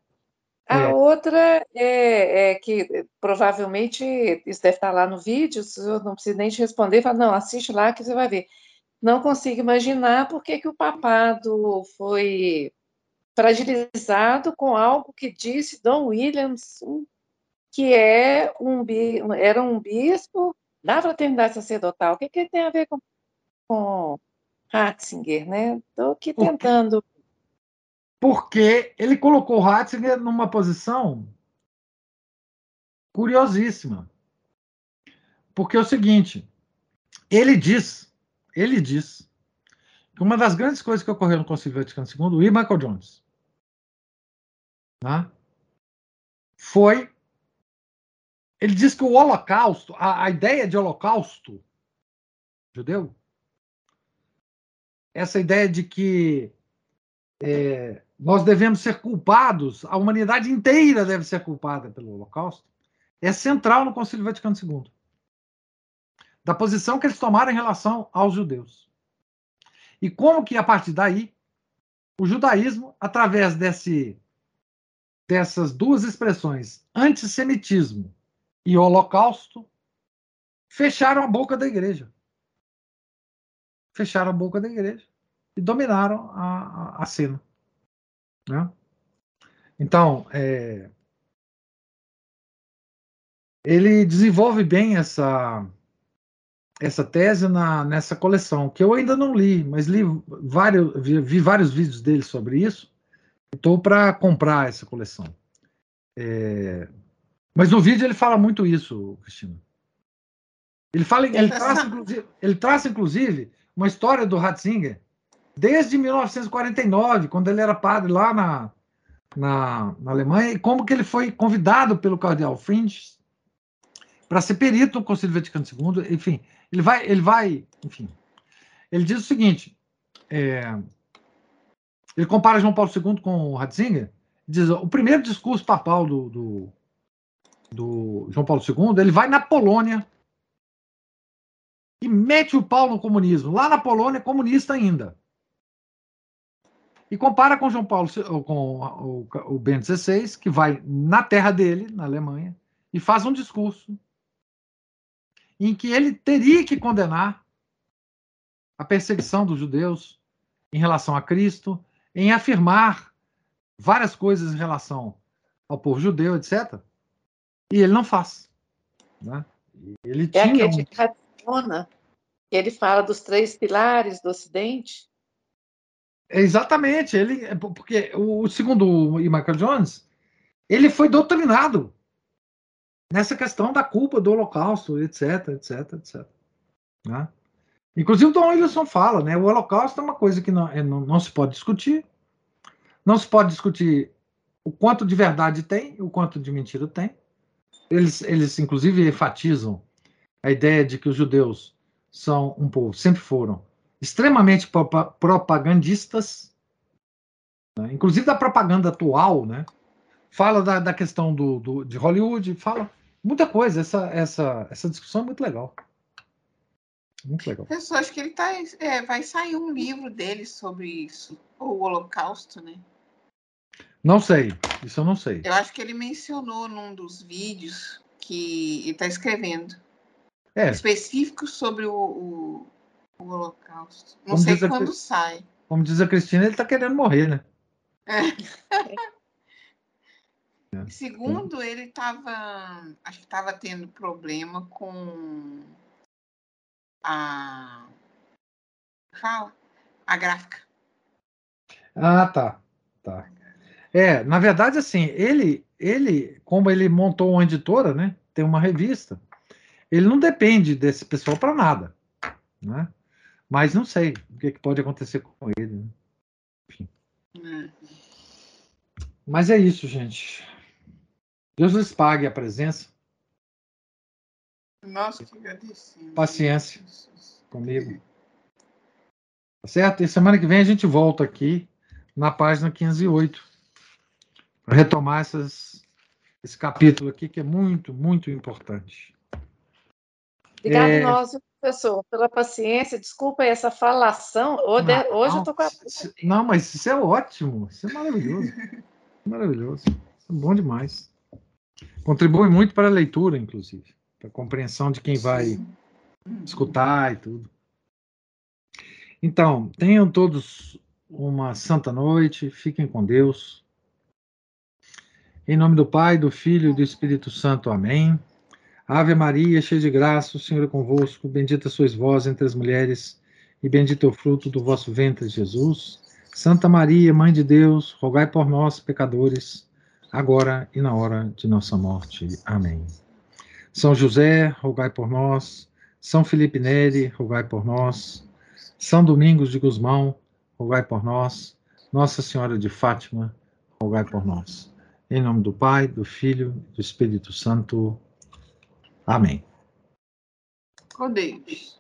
A é. outra é, é, que provavelmente isso deve estar lá no vídeo, o senhor não precisa nem te responder, fala, não, assiste lá que você vai ver não consigo imaginar por que, que o papado foi fragilizado com algo que disse Dom Williams, que é um, era um bispo da fraternidade sacerdotal. O que, que tem a ver com, com Ratzinger, né? Estou aqui tentando. Porque ele colocou Ratzinger numa posição curiosíssima. Porque é o seguinte, ele diz ele diz que uma das grandes coisas que ocorreu no Concílio Vaticano II, e Michael Jones, tá? foi. Ele diz que o Holocausto, a, a ideia de Holocausto judeu, essa ideia de que é, nós devemos ser culpados, a humanidade inteira deve ser culpada pelo Holocausto, é central no Concílio Vaticano II da posição que eles tomaram em relação aos judeus. E como que, a partir daí, o judaísmo, através desse, dessas duas expressões, antissemitismo e holocausto, fecharam a boca da igreja. Fecharam a boca da igreja e dominaram a, a, a cena. Né? Então, é, ele desenvolve bem essa essa tese na, nessa coleção, que eu ainda não li, mas li vários, vi, vi vários vídeos dele sobre isso. Estou para comprar essa coleção. É, mas no vídeo ele fala muito isso, Cristina. Ele fala, ele traça, inclusive, ele traça inclusive uma história do Ratzinger desde 1949, quando ele era padre lá na, na, na Alemanha, e como que ele foi convidado pelo cardeal Fringe para ser perito no Conselho Vaticano II, enfim, ele vai, ele vai, enfim. Ele diz o seguinte: é, ele compara João Paulo II com o Ratzinger. Diz o primeiro discurso papal do, do, do João Paulo II, ele vai na Polônia e mete o pau no comunismo. Lá na Polônia, comunista ainda. E compara com João Paulo, com o, Bento XVI, que vai na terra dele, na Alemanha, e faz um discurso em que ele teria que condenar a perseguição dos judeus em relação a Cristo, em afirmar várias coisas em relação ao povo judeu, etc. E ele não faz. Né? Ele é tinha aquele um... de Ratona, que ele fala dos três pilares do Ocidente. Exatamente, ele porque o segundo o Michael Jones, ele foi doutrinado nessa questão da culpa do Holocausto, etc, etc, etc. Né? Inclusive o Tom Wilson fala, né? O Holocausto é uma coisa que não, é, não, não se pode discutir. Não se pode discutir o quanto de verdade tem, o quanto de mentira tem. Eles, eles, inclusive, enfatizam a ideia de que os judeus são um povo, sempre foram, extremamente propagandistas, né? inclusive da propaganda atual, né? Fala da, da questão do, do, de Hollywood, fala muita coisa. Essa, essa, essa discussão é muito legal. Muito legal. Eu acho que ele tá, é, vai sair um livro dele sobre isso, o Holocausto, né? Não sei, isso eu não sei. Eu acho que ele mencionou num dos vídeos que ele está escrevendo. É. Específico sobre o, o, o Holocausto. Não como sei quando a, sai. Como diz a Cristina, ele está querendo morrer, né? É. Segundo, ele estava. Acho que estava tendo problema com a. Fala. A gráfica. Ah, tá. Tá. É, na verdade, assim, ele, ele, como ele montou uma editora, né? Tem uma revista. Ele não depende desse pessoal para nada, né? Mas não sei o que, que pode acontecer com ele. Né? Enfim. É. Mas é isso, gente. Deus lhes pague a presença. Nossa, que agradecemos. Paciência comigo. Tá certo? E semana que vem a gente volta aqui na página 508 para retomar essas, esse capítulo aqui que é muito, muito importante. Obrigado, é... nós, professor, pela paciência. Desculpa essa falação. Hoje, não, hoje não, eu estou com a. Não, mas isso é ótimo. Isso é maravilhoso. maravilhoso. Isso é bom demais. Contribui muito para a leitura, inclusive, para a compreensão de quem vai escutar e tudo. Então, tenham todos uma santa noite, fiquem com Deus. Em nome do Pai, do Filho e do Espírito Santo. Amém. Ave Maria, cheia de graça, o Senhor é convosco. Bendita sois vós entre as mulheres, e bendito é o fruto do vosso ventre, Jesus. Santa Maria, Mãe de Deus, rogai por nós, pecadores agora e na hora de nossa morte. Amém. São José, rogai por nós. São Felipe Neri, rogai por nós. São Domingos de Gusmão, rogai por nós. Nossa Senhora de Fátima, rogai por nós. Em nome do Pai, do Filho do Espírito Santo. Amém. Deus.